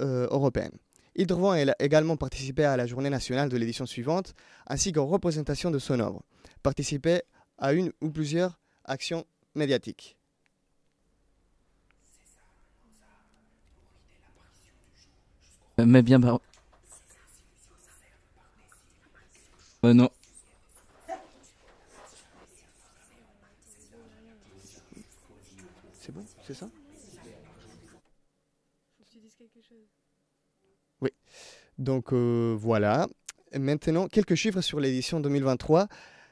euh, européenne. Ils devront également participer à la journée nationale de l'édition suivante, ainsi qu'en représentation de son œuvre, participer à une ou plusieurs actions médiatiques. Mais bien, bah... Euh, non. C'est bon, c'est ça? Oui. Donc euh, voilà. Maintenant, quelques chiffres sur l'édition 2023.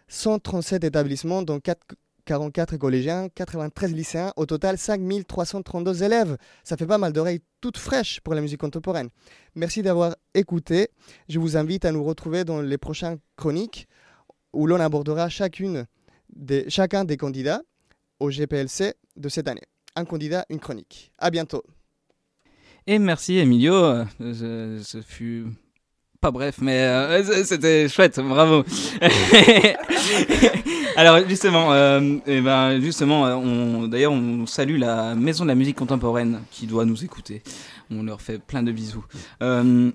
137 établissements, dont 4 44 collégiens, 93 lycéens, au total 5332 élèves. Ça fait pas mal d'oreilles toutes fraîches pour la musique contemporaine. Merci d'avoir écouté. Je vous invite à nous retrouver dans les prochaines chroniques où l'on abordera chacune des, chacun des candidats au GPLC de cette année. Un candidat, une chronique. À bientôt. Et merci Emilio. Ce fut pas bref, mais euh, c'était chouette, bravo. Alors justement, euh, et eh ben justement, euh, on, d'ailleurs on salue la Maison de la musique contemporaine qui doit nous écouter. On leur fait plein de bisous. Euh,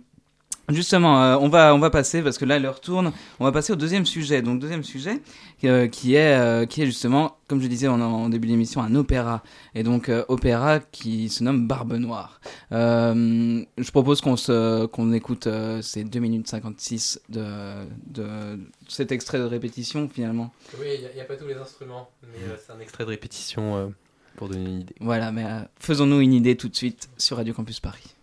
Justement, euh, on va on va passer parce que là l'heure tourne. On va passer au deuxième sujet. Donc deuxième sujet euh, qui est euh, qui est justement, comme je disais en, en début d'émission, un opéra. Et donc opéra qui se nomme Barbe Noire. je propose qu'on écoute ces 2 minutes 56 de de cet extrait de répétition finalement. Oui, il n'y a, pas tous les instruments, mais c'est un extrait de répétition pour donner une idée. Voilà, mais faisons-nous une idée tout de suite sur Radio Campus Paris.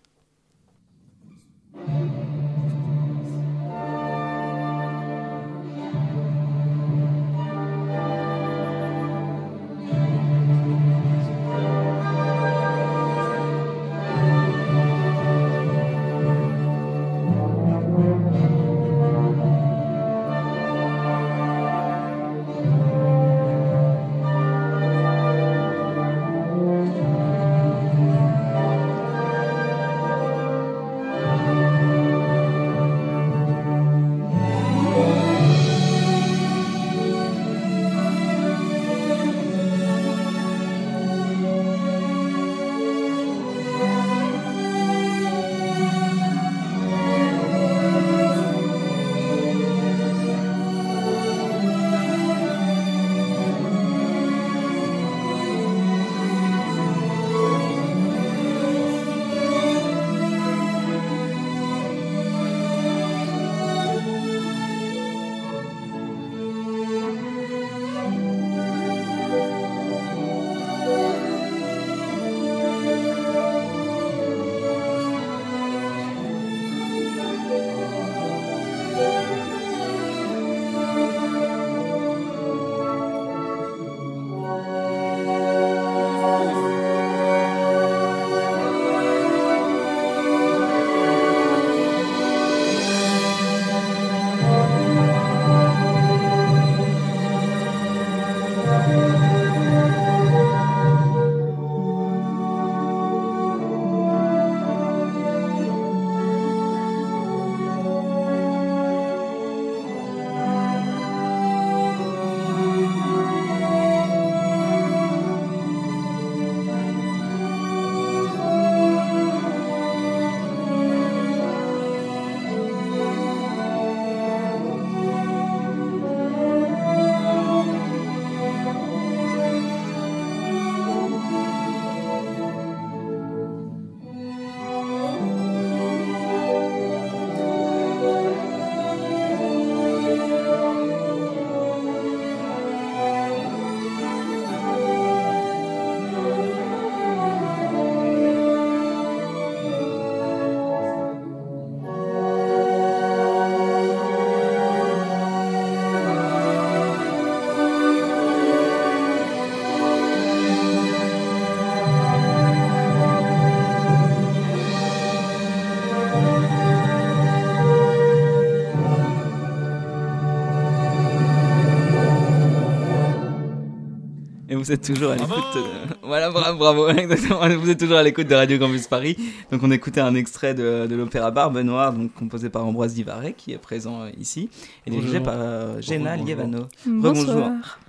Vous êtes toujours à l'écoute. de- Voilà, bravo, bravo. exactement. Vous êtes toujours à l'écoute de Radio Campus Paris. Donc, on écoutait un extrait de, de l'opéra Barbe Noire, donc composé par Ambroise Divaret, qui est présent euh, ici, et dirigé Bonjour. par euh, Géna Bonjour. Lievano. Bonsoir.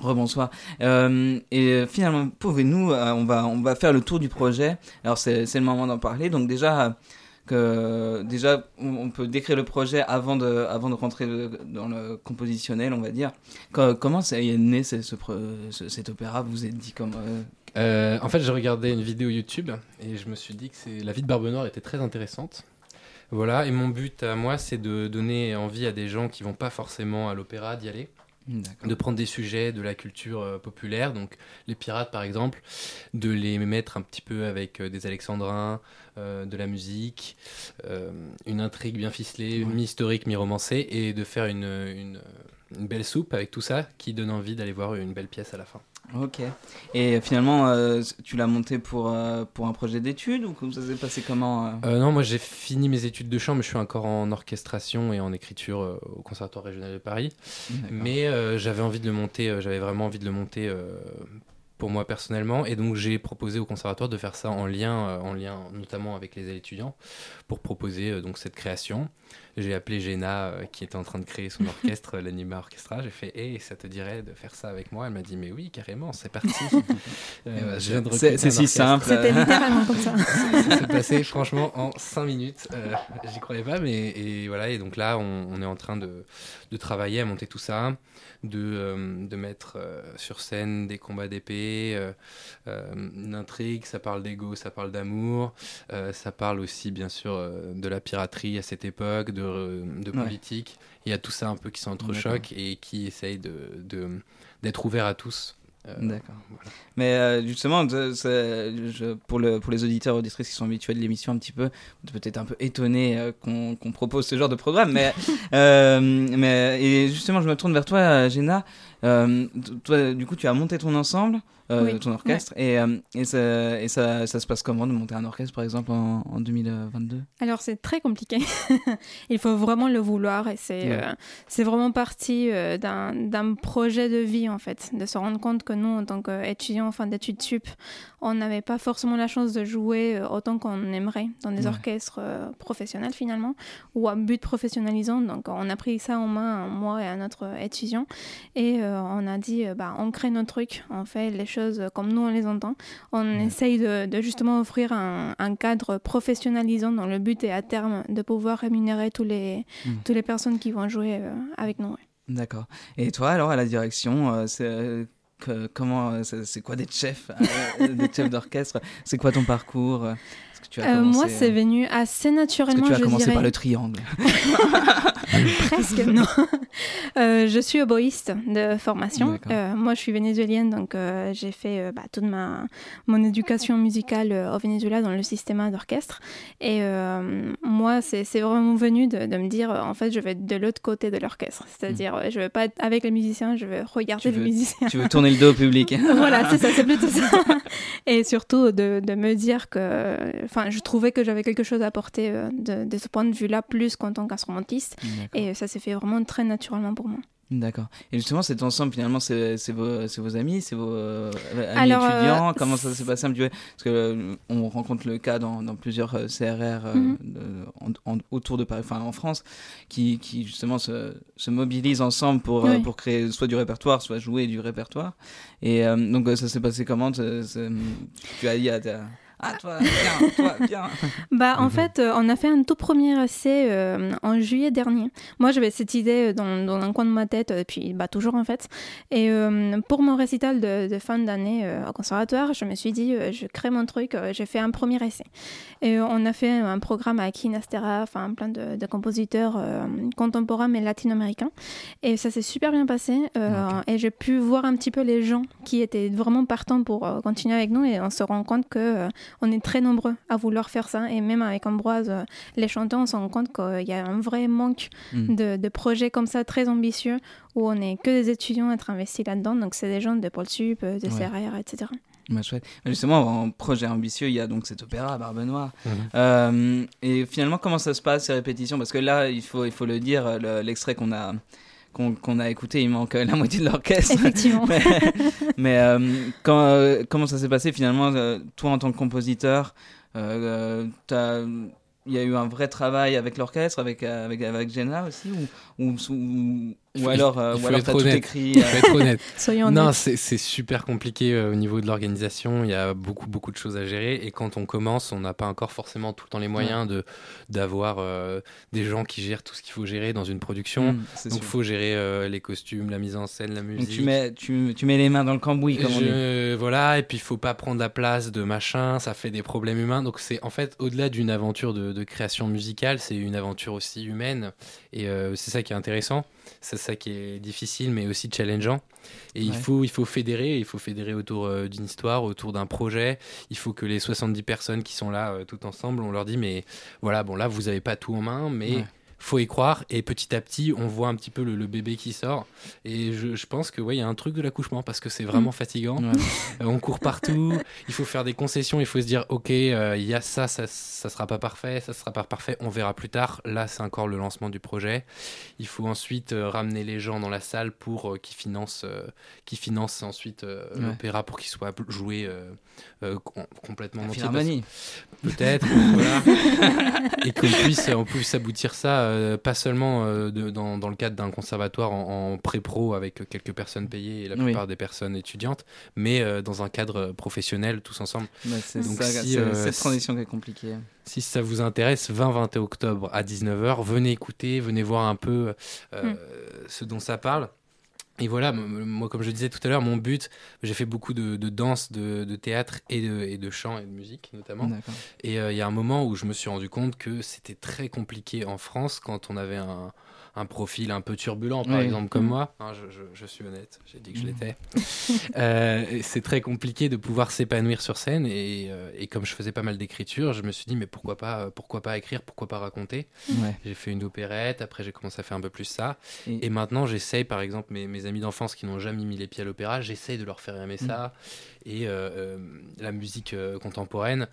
Rebonsoir. Euh, et euh, finalement, pouvez-nous, euh, on va, on va faire le tour du projet. Alors c'est, c'est le moment d'en parler. Donc déjà, euh, que déjà, on, peut décrire le projet avant de, avant de rentrer dans le compositionnel, on va dire. Co- comment est né ce, ce cet opéra? Vous êtes dit comme euh, Euh, en fait, j'ai regardé une vidéo YouTube et je me suis dit que la vie de Barbe Noire était très intéressante. Voilà, et mon but à moi, c'est de donner envie à des gens qui vont pas forcément à l'opéra d'y aller. De prendre des sujets de la culture euh, populaire, donc les pirates par exemple, de les mettre un petit peu avec euh, des alexandrins, euh, de la musique, une intrigue bien ficelée, Ouais. mi-historique, mi-romancée, et de faire une, une, une belle soupe avec tout ça qui donne envie d'aller voir une belle pièce à la fin. Ok. Et finalement, euh, tu l'as monté pour, euh, pour un projet d'études ou ça s'est passé comment euh non, moi j'ai fini mes études de chant, mais je suis encore en orchestration et en écriture au Conservatoire régional de Paris. D'accord. Mais j'avais envie de le monter, j'avais vraiment envie de le monter pour moi personnellement, et donc j'ai proposé au Conservatoire de faire ça en lien, en lien notamment avec les étudiants, pour proposer donc cette création. J'ai appelé Géna, euh, qui était en train de créer son orchestre, l'Anima Orchestra. J'ai fait, hé, ça te dirait de faire ça avec moi? Elle m'a dit, mais oui, carrément, c'est parti. Euh, je viens de C'est si simple. C'était littéralement comme ça. Ça s'est passé franchement en 5 minutes. Euh, J'y croyais pas, mais et voilà. Et donc là, on, on est en train de, de travailler à monter tout ça, de, euh, de mettre euh, sur scène des combats d'épée, une intrigue. Ça parle d'ego, ça parle d'amour, euh, ça parle aussi, bien sûr, euh, de la piraterie à cette époque, de, euh, de Ouais. politique. Il y a tout ça un peu qui s'entrechoque et qui essaye de de- d'être ouvert à tous. Euh, D'accord. voilà. Mais euh, justement, de- c'est- je- pour, le, pour les auditeurs et auditrices qui sont habitués de l'émission un petit peu, peut-être un peu étonnés euh, qu'on propose ce genre de programme. Mais, euh, mais et justement, je me tourne vers toi, euh, Géna. Euh, toi, du coup, tu as monté ton ensemble, euh, Oui. ton orchestre, et, euh, et, ça, et ça, ça se passe comment de monter un orchestre, par exemple, en, en 2022 Alors c'est très compliqué. Il faut vraiment le vouloir et c'est Ouais. c'est vraiment partie euh, d'un projet de vie en fait, de se rendre compte que nous en tant qu'étudiants fin d'études sup, on n'avait pas forcément la chance de jouer autant qu'on aimerait dans des Ouais. orchestres euh, professionnels finalement ou à but professionnalisant. Donc on a pris ça en main moi et un autre étudiant et euh, on a dit euh, bah on crée nos trucs, on fait les choses comme nous on les entend. On essaye de, de justement offrir un, un cadre professionnalisant dont le but est à terme de pouvoir rémunérer tous les, toutes les personnes qui vont jouer euh, avec nous. ouais. D'accord. Et toi, alors, à la direction, euh, c'est euh, comment, euh, c'est quoi d'être chef, euh, d'être chef d'orchestre? C'est quoi ton parcours? Que tu as Euh, commencé, moi, c'est venu assez que naturellement, tu as je commencé dirais. par le triangle Presque, non. Euh, je suis oboïste de formation. Euh, moi, je suis vénézuélienne, donc euh, j'ai fait euh, bah, toute ma mon éducation musicale euh, au Venezuela dans le système d'orchestre. Et euh, moi, c'est vraiment venu de, de me dire, euh, en fait, je vais être de l'autre côté de l'orchestre. C'est-à-dire, euh, je vais pas être avec les musiciens, je vais regarder Tu les veux- musiciens. Tu veux tourner le dos au public voilà, c'est ça, c'est plutôt ça. Et surtout de, de me dire que, enfin, je trouvais que j'avais quelque chose à apporter euh, de, de ce point de vue-là, plus qu'en tant qu'instrumentiste. Et ça s'est fait vraiment très naturellement pour moi. D'accord. Et justement, cet ensemble, finalement, c'est vos, amis, c'est vos euh, amis Alors, euh, étudiants? Comment ça s'est passé un petit peu? Parce que euh, on rencontre le cas dans, dans plusieurs CRR Mhm. en- en- autour de Paris, enfin en France, qui, qui justement se, se mobilisent ensemble pour, Oui. pour créer soit du répertoire, soit jouer du répertoire. Et donc, ça s'est passé comment? Tu as dit à ta- Ah, toi, viens, toi, viens. Bah, en Mhm. fait, euh, on a fait un tout premier essai euh, en juillet dernier. Moi, j'avais cette idée euh, dans, dans un coin de ma tête, et puis bah, toujours en fait. Et euh, pour mon récital de, de fin d'année euh, au conservatoire, je me suis dit, euh, je crée mon truc, euh, j'ai fait un premier essai. Et euh, on a fait un programme avec Kinastera, enfin plein de, de compositeurs euh, contemporains mais latino-américains. Et ça s'est super bien passé. euh, Et j'ai pu voir un petit peu les gens qui étaient vraiment partants pour euh, continuer avec nous. Et on se rend compte que euh, on est très nombreux à vouloir faire ça. Et même avec Ambroise, euh, les chanteurs, on se rend compte qu'il y a un vrai manque Mm. de, de projets comme ça très ambitieux où on n'est que des étudiants à être investis là-dedans. Donc c'est des gens de Pôle Sup, euh, de Ouais. CRR, etc. Bah, chouette. Justement, en projet ambitieux, il y a donc cet opéra Barbe Noire. Euh, et finalement, comment ça se passe ces répétitions? Parce que là, il faut, il faut le dire, le- l'extrait qu'on a qu'on a écouté, il manque la moitié de l'orchestre. Effectivement. mais mais, euh, quand, euh, comment ça s'est passé finalement, euh, toi en tant que compositeur euh, il y a eu un vrai travail avec l'orchestre, avec, euh, avec, avec Jenna aussi Ou, ou, ou alors, euh, il ou faut alors être t'as tout écrit Il euh, faut être honnête. Soyons Non, honnêtes. c'est c'est super compliqué euh, au niveau de l'organisation. Il y a beaucoup, beaucoup de choses à gérer. Et quand on commence, on n'a pas encore forcément tout le temps les moyens de d'avoir euh, des gens qui gèrent tout ce qu'il faut gérer dans une production. Mm, Donc, il faut gérer euh, les costumes, la mise en scène, la Donc musique. tu mets, tu, tu mets les mains dans le cambouis, comme on dit. Voilà, et puis il faut pas prendre la place de machin, ça fait des problèmes humains. Donc c'est en fait au-delà d'une aventure de, de création musicale, c'est une aventure aussi humaine. Et euh, c'est ça qui est intéressant, ça qui est difficile, mais aussi challengeant. Et il, faut, il faut fédérer, il faut fédérer autour euh, d'une histoire, autour d'un projet. Il faut que les 70 personnes qui sont là euh, tout ensemble, on leur dit, mais voilà, bon là, vous avez pas tout en main, mais... Ouais. Faut y croire et petit à petit on voit un petit peu le, le bébé qui sort et je, je pense que ouais il y a un truc de l'accouchement parce que c'est vraiment fatigant Ouais. euh, on court partout, il faut faire des concessions, il faut se dire ok, euh, il y a ça, ça, ça sera pas parfait, ça sera pas parfait, on verra plus tard. Là, c'est encore le lancement du projet. Il faut ensuite euh, ramener les gens dans la salle pour qu'ils financent, qu'ils financent ensuite Ouais. l'opéra pour qu'il soit joué com- complètement entier, Peut-être, voilà. Et qu'on puisse, on puisse aboutir ça, euh, pas seulement euh, de- dans, dans le cadre d'un conservatoire en, en pré-pro avec quelques personnes payées et la Oui. plupart des personnes étudiantes, mais euh, dans un cadre professionnel tous ensemble. Bah, c'est Donc ça, si, c'est euh, cette si- transition qui est compliquée. Si ça vous intéresse, 20-21 octobre à 19h, venez écouter, venez voir un peu euh, Mm. ce dont ça parle. Et voilà, moi, comme je disais tout à l'heure, mon but, j'ai fait beaucoup de, de danse, de, de théâtre et de, et de chant et de musique notamment. Et euh, il y a un moment où je me suis rendu compte que c'était très compliqué en France quand on avait un, un profil un peu turbulent, par Oui. exemple comme Mhm. moi. Hein, je, je- je suis honnête, j'ai dit que je Mhm. l'étais. Euh, et c'est très compliqué de pouvoir s'épanouir sur scène. Et, euh, et comme je faisais pas mal d'écriture, je me suis dit, mais pourquoi pas, pourquoi pas écrire, pourquoi pas raconter? Ouais. J'ai fait une opérette, après j'ai commencé à faire un peu plus ça. Et- Et maintenant, j'essaye, par exemple, mes, mes amis d'enfance qui n'ont jamais mis les pieds à l'opéra, j'essaye de leur faire aimer Mm. ça. Et euh, euh, la musique euh, contemporaine,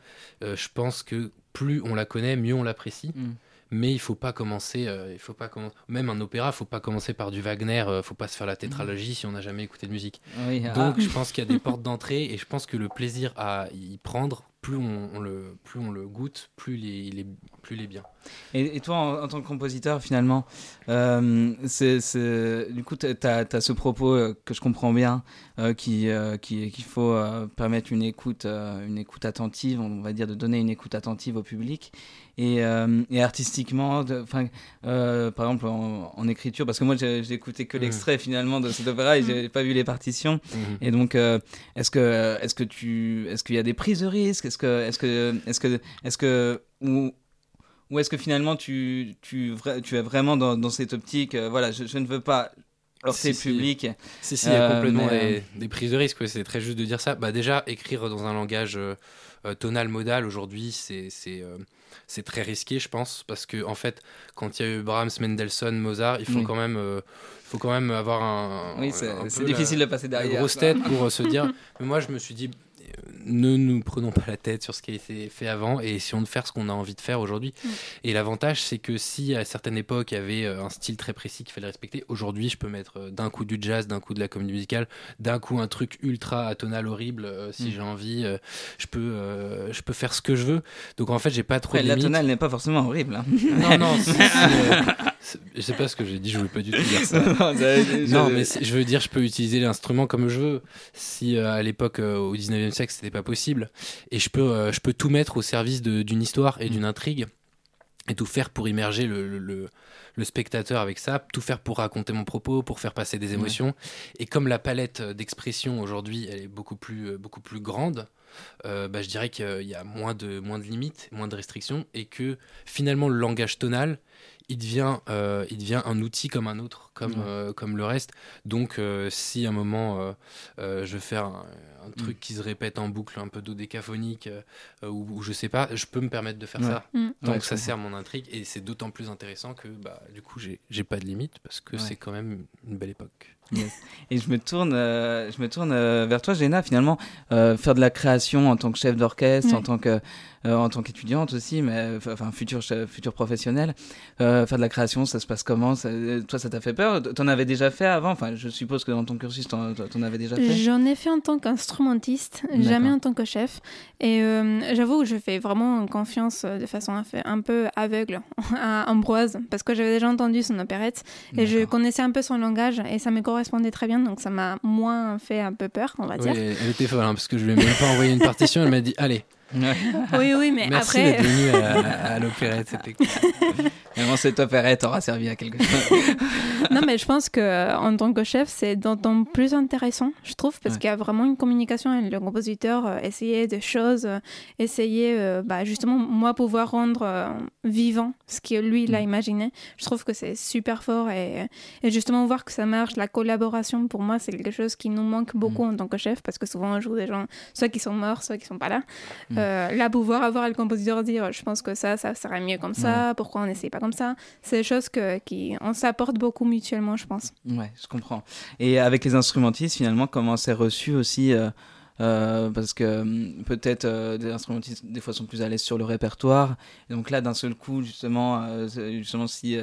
euh, je pense que plus on la connaît, mieux on l'apprécie. Mm. Mais il faut pas commencer, euh, il faut pas commen- même un opéra, faut pas commencer par du Wagner, euh, faut pas se faire la tétralogie si on n'a jamais écouté de musique. Oui, ah. Donc je pense qu'il y a des portes d'entrée et je pense que le plaisir à y prendre, plus on, on le, plus on le goûte, plus il est, il est- plus il est bien. Et, et toi, en, en tant que compositeur, finalement, euh, c'est, c'est- du coup, tu as, ce propos euh, que je comprends bien, euh, qui, euh, qui- qu'il faut euh, permettre une écoute, euh, une écoute attentive, on va dire de donner une écoute attentive au public. Et, euh, et artistiquement, de- euh, par exemple en, en écriture, parce que moi j'ai, j'ai écouté que Mm. l'extrait finalement de cet opéra et j'ai pas vu les partitions. Mhm. Et donc, euh, est-ce que, est-ce que tu, est-ce qu'il y a des prises de risque? Est-ce que, est-ce que, est-ce que, est-ce que, ou, ou est-ce que finalement tu, tu, tu es vraiment dans, dans cette optique euh, Voilà, je, je ne veux pas heurter Si, public. Si, si, il y a Euh, complètement mais, des, des prises de risque, ouais, c'est très juste de dire ça. Bah, déjà, écrire dans un langage euh, euh, tonal, modal, aujourd'hui, c'est c'est euh, c'est très risqué, je pense, parce que en fait, quand il y a eu Brahms, Mendelssohn, Mozart, il faut, Oui. quand, même, euh, faut quand même avoir un. Oui, c'est, difficile la, de passer derrière. grosse quoi. tête pour euh, se dire. Mais moi, je me suis dit, euh, ne nous prenons pas la tête sur ce qui a été fait avant et essayons de faire ce qu'on a envie de faire aujourd'hui. Mm. Et l'avantage, c'est que si à certaines époques, il y avait euh, un style très précis qu'il fallait respecter, aujourd'hui, je peux mettre euh, d'un coup du jazz, d'un coup de la comédie musicale, d'un coup un truc ultra atonal horrible, euh, si Mm. j'ai envie, euh, je, peux, euh, je peux faire ce que je veux. Donc en fait, j'ai pas trop Après, de la limites. tonale n'est pas forcément horrible. hein. Non, non, si, je sais pas ce que j'ai dit, je voulais pas du tout dire ça. non, mais je veux dire, je peux utiliser l'instrument comme je veux. Si euh, à l'époque, euh, au 19e siècle, c'était pas possible. Et je peux, euh, je peux tout mettre au service d'une histoire et d'une intrigue. Et tout faire pour immerger le, le- le- le spectateur avec ça, tout faire pour raconter mon propos, pour faire passer des émotions. Et comme la palette d'expression aujourd'hui, elle est beaucoup plus, beaucoup plus grande, euh, bah, je dirais qu'il y a moins de, moins de limites, moins de restrictions, et que finalement le langage tonal, il devient, euh, il devient un outil comme un autre, comme, euh, comme le reste. Donc euh, si à un moment je veux faire un, un Mm. truc qui se répète en boucle, un peu dodécaphonique, ou, ou je sais pas, je peux me permettre de faire Ouais. ça. Mm. Donc Ouais, ça sert mon intrigue, et c'est d'autant plus intéressant que bah, du coup, j'ai j'ai pas de limite parce que Ouais. c'est quand même une belle époque. Et je me tourne, euh, je me tourne euh, vers toi, Géna. Finalement, euh, faire de la création en tant que chef d'orchestre, en tant que, en tant qu'étudiante aussi, mais enfin futur futur professionnel. Faire de la création, ça se passe comment? Ça- Toi, ça t'a fait peur? T'en avais déjà fait avant? Enfin, je suppose que dans ton cursus, t'en t'en avais déjà fait. J'en ai fait en tant qu'instrumentiste, jamais en tant que chef. Et j'avoue que je fais vraiment confiance de façon un, peu aveugle à Ambroise, parce que j'avais déjà entendu son opérette et je connaissais un peu son langage et ça me correspondait très bien, donc ça m'a moins fait un peu peur, on va Oui, dire. elle, était folle hein, parce que je lui ai même pas envoyé une partition. Elle m'a dit Allez. Oui, oui, mais merci après. d'être venu à, à l'opérette. C'était cool. Vraiment, cette opérette aura servi à quelque chose. non, mais je pense que euh, en tant que chef, c'est d'autant plus intéressant, je trouve, parce Ouais. qu'il y a vraiment une communication avec le compositeur, euh, essayer des choses, euh, essayer, euh, bah, justement, moi, pouvoir rendre vivant ce que lui, il a Mm. imaginé. Je trouve que c'est super fort et, et justement, voir que ça marche, la collaboration, pour moi, c'est quelque chose qui nous manque beaucoup en tant que chef, parce que souvent, on joue des gens, soit qui sont morts, soit qui sont pas là. Mm. Euh, là, pouvoir avoir le compositeur dire, je pense que ça, ça serait mieux comme ça, pourquoi on n'essaye pas comme ça, c'est des choses que, qui, on s'apporte beaucoup mutuellement, je pense. Ouais, je comprends. Et avec les instrumentistes, finalement, comment c'est reçu aussi euh, euh, parce que hum, peut-être euh, des instrumentistes des fois sont plus à l'aise sur le répertoire. Et donc là, d'un seul coup, justement, euh, justement si,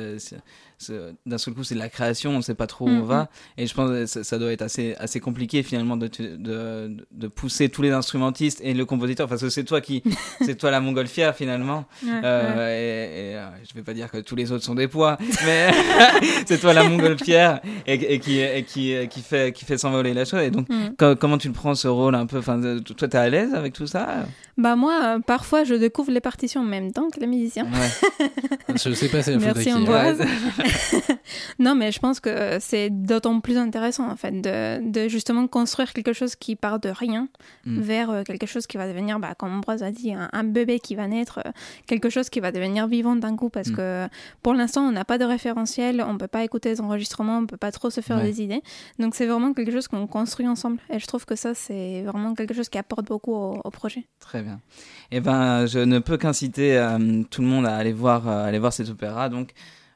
d'un seul coup c'est de la création, on ne sait pas trop où on Mhm. va. Et je pense que ça, ça doit être assez, assez compliqué finalement de, de, de pousser tous les instrumentistes et le compositeur, parce que c'est toi qui, c'est toi la montgolfière finalement. Ouais, ouais. Euh, et, et, euh, je vais pas dire que tous les autres sont des poids, mais c'est toi la montgolfière et, et qui, et qui, qui fait, qui fait s'envoler la chose. Et donc, Mm. co- comment tu le prends ce rôle un peu? Enfin, Toi, t'es à l'aise avec tout ça? Bah moi, euh, parfois, je découvre les partitions en même temps que les musiciens. Ouais. Je sais pas si elle Merci, Ambroise. non, mais je pense que c'est d'autant plus intéressant, en fait, de, de justement construire quelque chose qui part de rien Mm. vers euh, quelque chose qui va devenir, bah, comme Ambroise a dit, un, un bébé qui va naître, euh, quelque chose qui va devenir vivant d'un coup, parce Mm. que pour l'instant, on n'a pas de référentiel, on peut pas écouter les enregistrements, on peut pas trop se faire Ouais. des idées. Donc c'est vraiment quelque chose qu'on construit ensemble. Et je trouve que ça, c'est vraiment quelque chose qui apporte beaucoup au, au projet. Très bien. Eh ben, je ne peux qu'inciter euh, tout le monde à aller voir, euh, aller voir cet opéra, donc,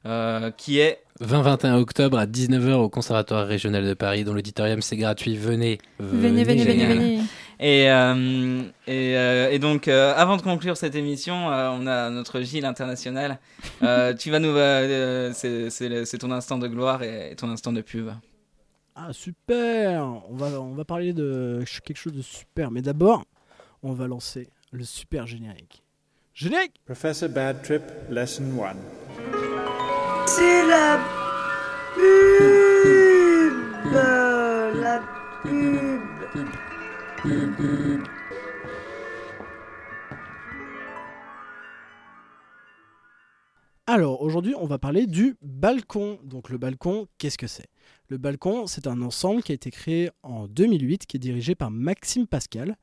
euh, qui est 20-21 octobre à 19h au Conservatoire régional de Paris, dont l'auditorium c'est gratuit. Venez. Venez, venez, venez, venez. Et, euh, et, euh, et donc, euh, avant de conclure cette émission, euh, on a notre Gilles international. Euh, tu vas nous, c'est- ton instant de gloire et, et ton instant de pub. Ah super on va, on va parler de quelque chose de super. Mais d'abord, on va lancer le super générique. Générique Professor Bad Trip, Lesson 1. C'est la pub La pub Alors aujourd'hui, on va parler du balcon. Donc le balcon, qu'est-ce que c'est? Le balcon, c'est un ensemble qui a été créé en 2008, qui est dirigé par Maxime Pascal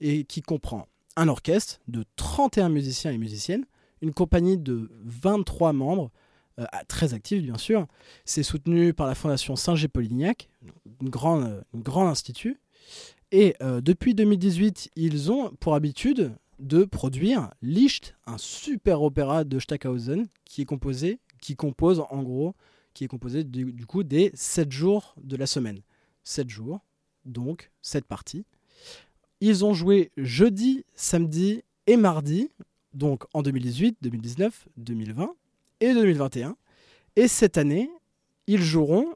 et qui comprend un orchestre de 31 musiciens et musiciennes, une compagnie de 23 membres, très actifs bien sûr. C'est soutenu par la Fondation Saint-Gé-Polignac, une grande, une grande institut. Et euh, depuis 2018, ils ont pour habitude de produire Licht, un super opéra de Stockhausen qui est composé, qui compose en gros, qui est composé du, du coup des 7 jours de la semaine. 7 jours, donc 7 parties. Ils ont joué jeudi, samedi et mardi, donc en 2018, 2019, 2020 et 2021. Et cette année, ils joueront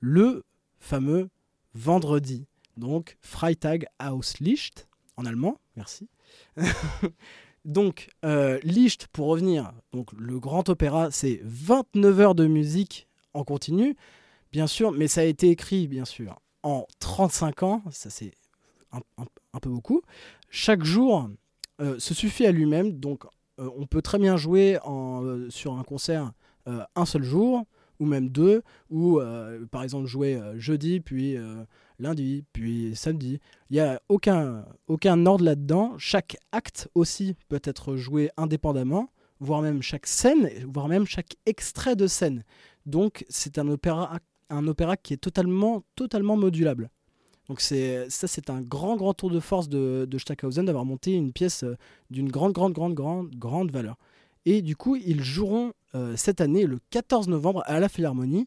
le fameux vendredi, donc Freitag Auslicht en allemand, merci. donc, euh, Licht, pour revenir, donc le grand opéra, c'est 29 heures de musique en continu, bien sûr, mais ça a été écrit, bien sûr, en 35 ans, ça c'est un, peu beaucoup. Chaque jour euh, se suffit à lui-même, donc euh, on peut très bien jouer euh, sur un concert euh, un seul jour, ou même deux, ou par exemple jouer jeudi, puis lundi, puis samedi. Il n'y a aucun, aucun ordre là-dedans. Chaque acte aussi peut être joué indépendamment, voire même chaque scène, voire même chaque extrait de scène. Donc c'est un opéra, un opéra qui est totalement, totalement modulable. Donc ça, c'est un grand, grand tour de force de, de d'avoir monté une pièce euh, d'une grande, grande, grande, grande, grande valeur. Et du coup, ils joueront euh, cette année, le 14 novembre, à la Philharmonie,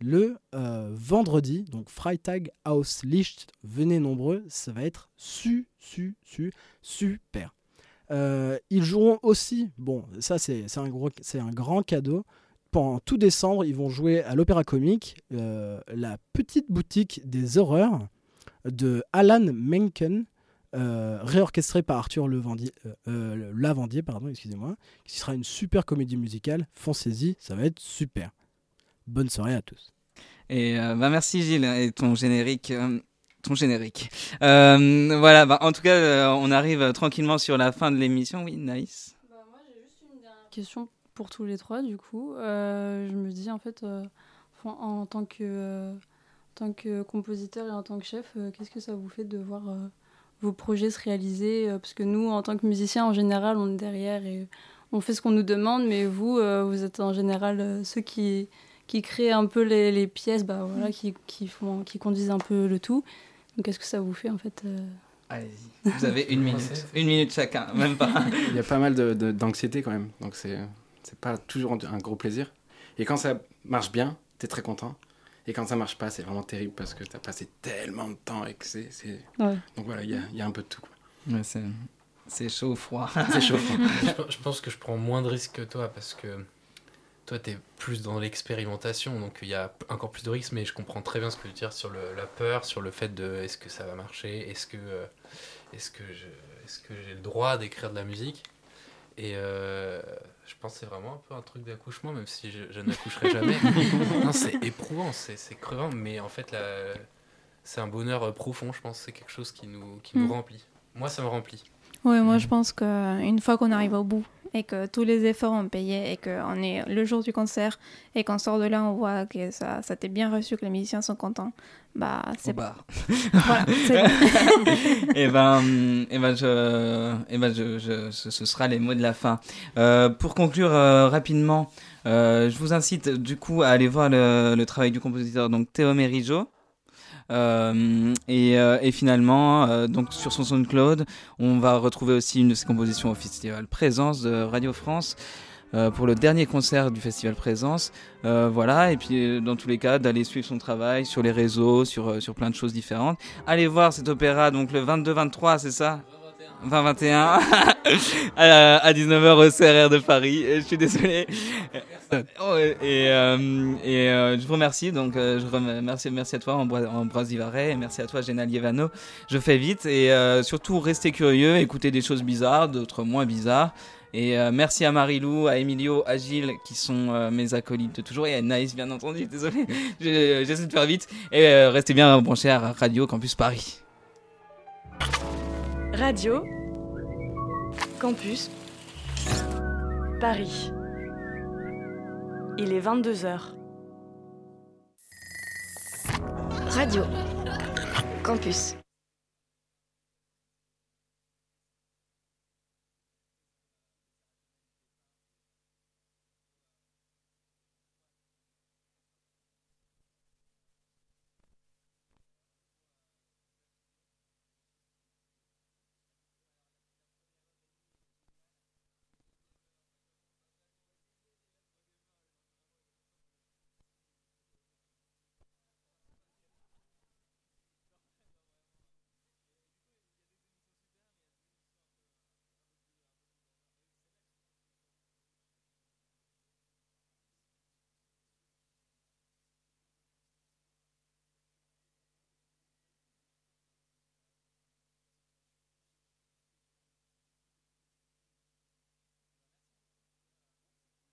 le euh, vendredi. Donc, Freitag Aus Licht, venez nombreux, ça va être su, su, su, super. Ils joueront aussi, bon, ça c'est un, un grand cadeau. Pendant tout décembre, ils vont jouer à l'Opéra Comique, la petite boutique des horreurs de Alan Menken, euh, réorchestré par Arthur Levandier, euh, euh, Lavandier, pardon, excusez-moi, qui sera une super comédie musicale. Foncez-y, ça va être super. Bonne soirée à tous. Et euh, bah merci Gilles et ton générique. euh, ton générique. Euh, voilà, bah, en tout cas, euh, on arrive tranquillement sur la fin de l'émission. Oui, nice. question pour tous les trois, du coup. Euh, je me dis, en fait, euh, en tant que, euh, tant que compositeur et en tant que chef, euh, qu'est-ce que ça vous fait de voir euh, vos projets se réaliser euh, Parce que nous, en tant que musiciens, en général, on est derrière et on fait ce qu'on nous demande, mais vous, euh, vous êtes en général euh, ceux qui, qui créent un peu les, les pièces, bah, voilà, qui, qui, font, qui conduisent un peu le tout. Donc, qu'est-ce que ça vous fait, en fait euh Allez-y. Vous avez une minute. Une minute chacun, même pas. Il y a pas mal de- de- d'anxiété quand même, donc c'est c'est pas toujours un gros plaisir. Et quand ça marche bien, t'es très content. Et quand ça marche pas, c'est vraiment terrible parce que t'as passé tellement de temps et que c'est. Ouais. Donc voilà, il y a, il y a un peu de tout. Ouais, c'est, c'est chaud, froid. C'est chaud. je, pe- je pense que je prends moins de risques que toi parce que toi, tu es plus dans l'expérimentation, donc il y a encore plus de risques, mais je comprends très bien ce que tu veux dire sur le- la peur, sur le fait de est-ce que ça va marcher, est-ce que, euh, est-ce que, je, est-ce que j'ai le droit d'écrire de la musique Et euh, je pense que c'est vraiment un peu un truc d'accouchement, même si je, je n'accoucherai jamais. non, c'est éprouvant, c'est, c'est crevant, mais en fait, la- c'est un bonheur euh, profond, je pense, c'est quelque chose qui nous, qui nous Mm. remplit. Moi, ça me remplit. Oui, moi je pense qu'une fois qu'on arrive au bout et que tous les efforts ont payé et qu'on est le jour du concert et qu'on sort de là, on voit que ça, ça t'est bien reçu, que les musiciens sont contents, bah c'est bon. voilà, et ben, hum, et ben, je, et ben, je, je- ce, sera les mots de la fin. Euh, pour conclure euh, rapidement, euh, je vous incite du coup à aller voir le, le travail du compositeur donc Théo Merijo. Euh, et, euh, et finalement, euh, donc sur son SoundCloud, on va retrouver aussi une de ses compositions au festival Présence de Radio France. pour le dernier concert du festival Présence, voilà. Et puis dans tous les cas, d'aller suivre son travail sur les réseaux, sur sur plein de choses différentes. Allez voir cet opéra donc le 22-23, c'est ça? 20-21 à, à 19h au CRR de Paris. Je suis désolé. Oh, et euh, euh, je vous remercie. Donc, euh, je remercie merci à toi, Ambroise, Divaret, et merci à toi, Génal Yevano. Je fais vite et surtout restez curieux, écoutez des choses bizarres, d'autres moins bizarres. Et merci à Marilou, à Emilio, à Gilles qui sont mes acolytes de toujours et à Naïs bien entendu. Désolé, Je- j'essaie de faire vite. Et restez bien branchés à Radio Campus Paris. Radio Campus Paris. Il est 22h. Radio Campus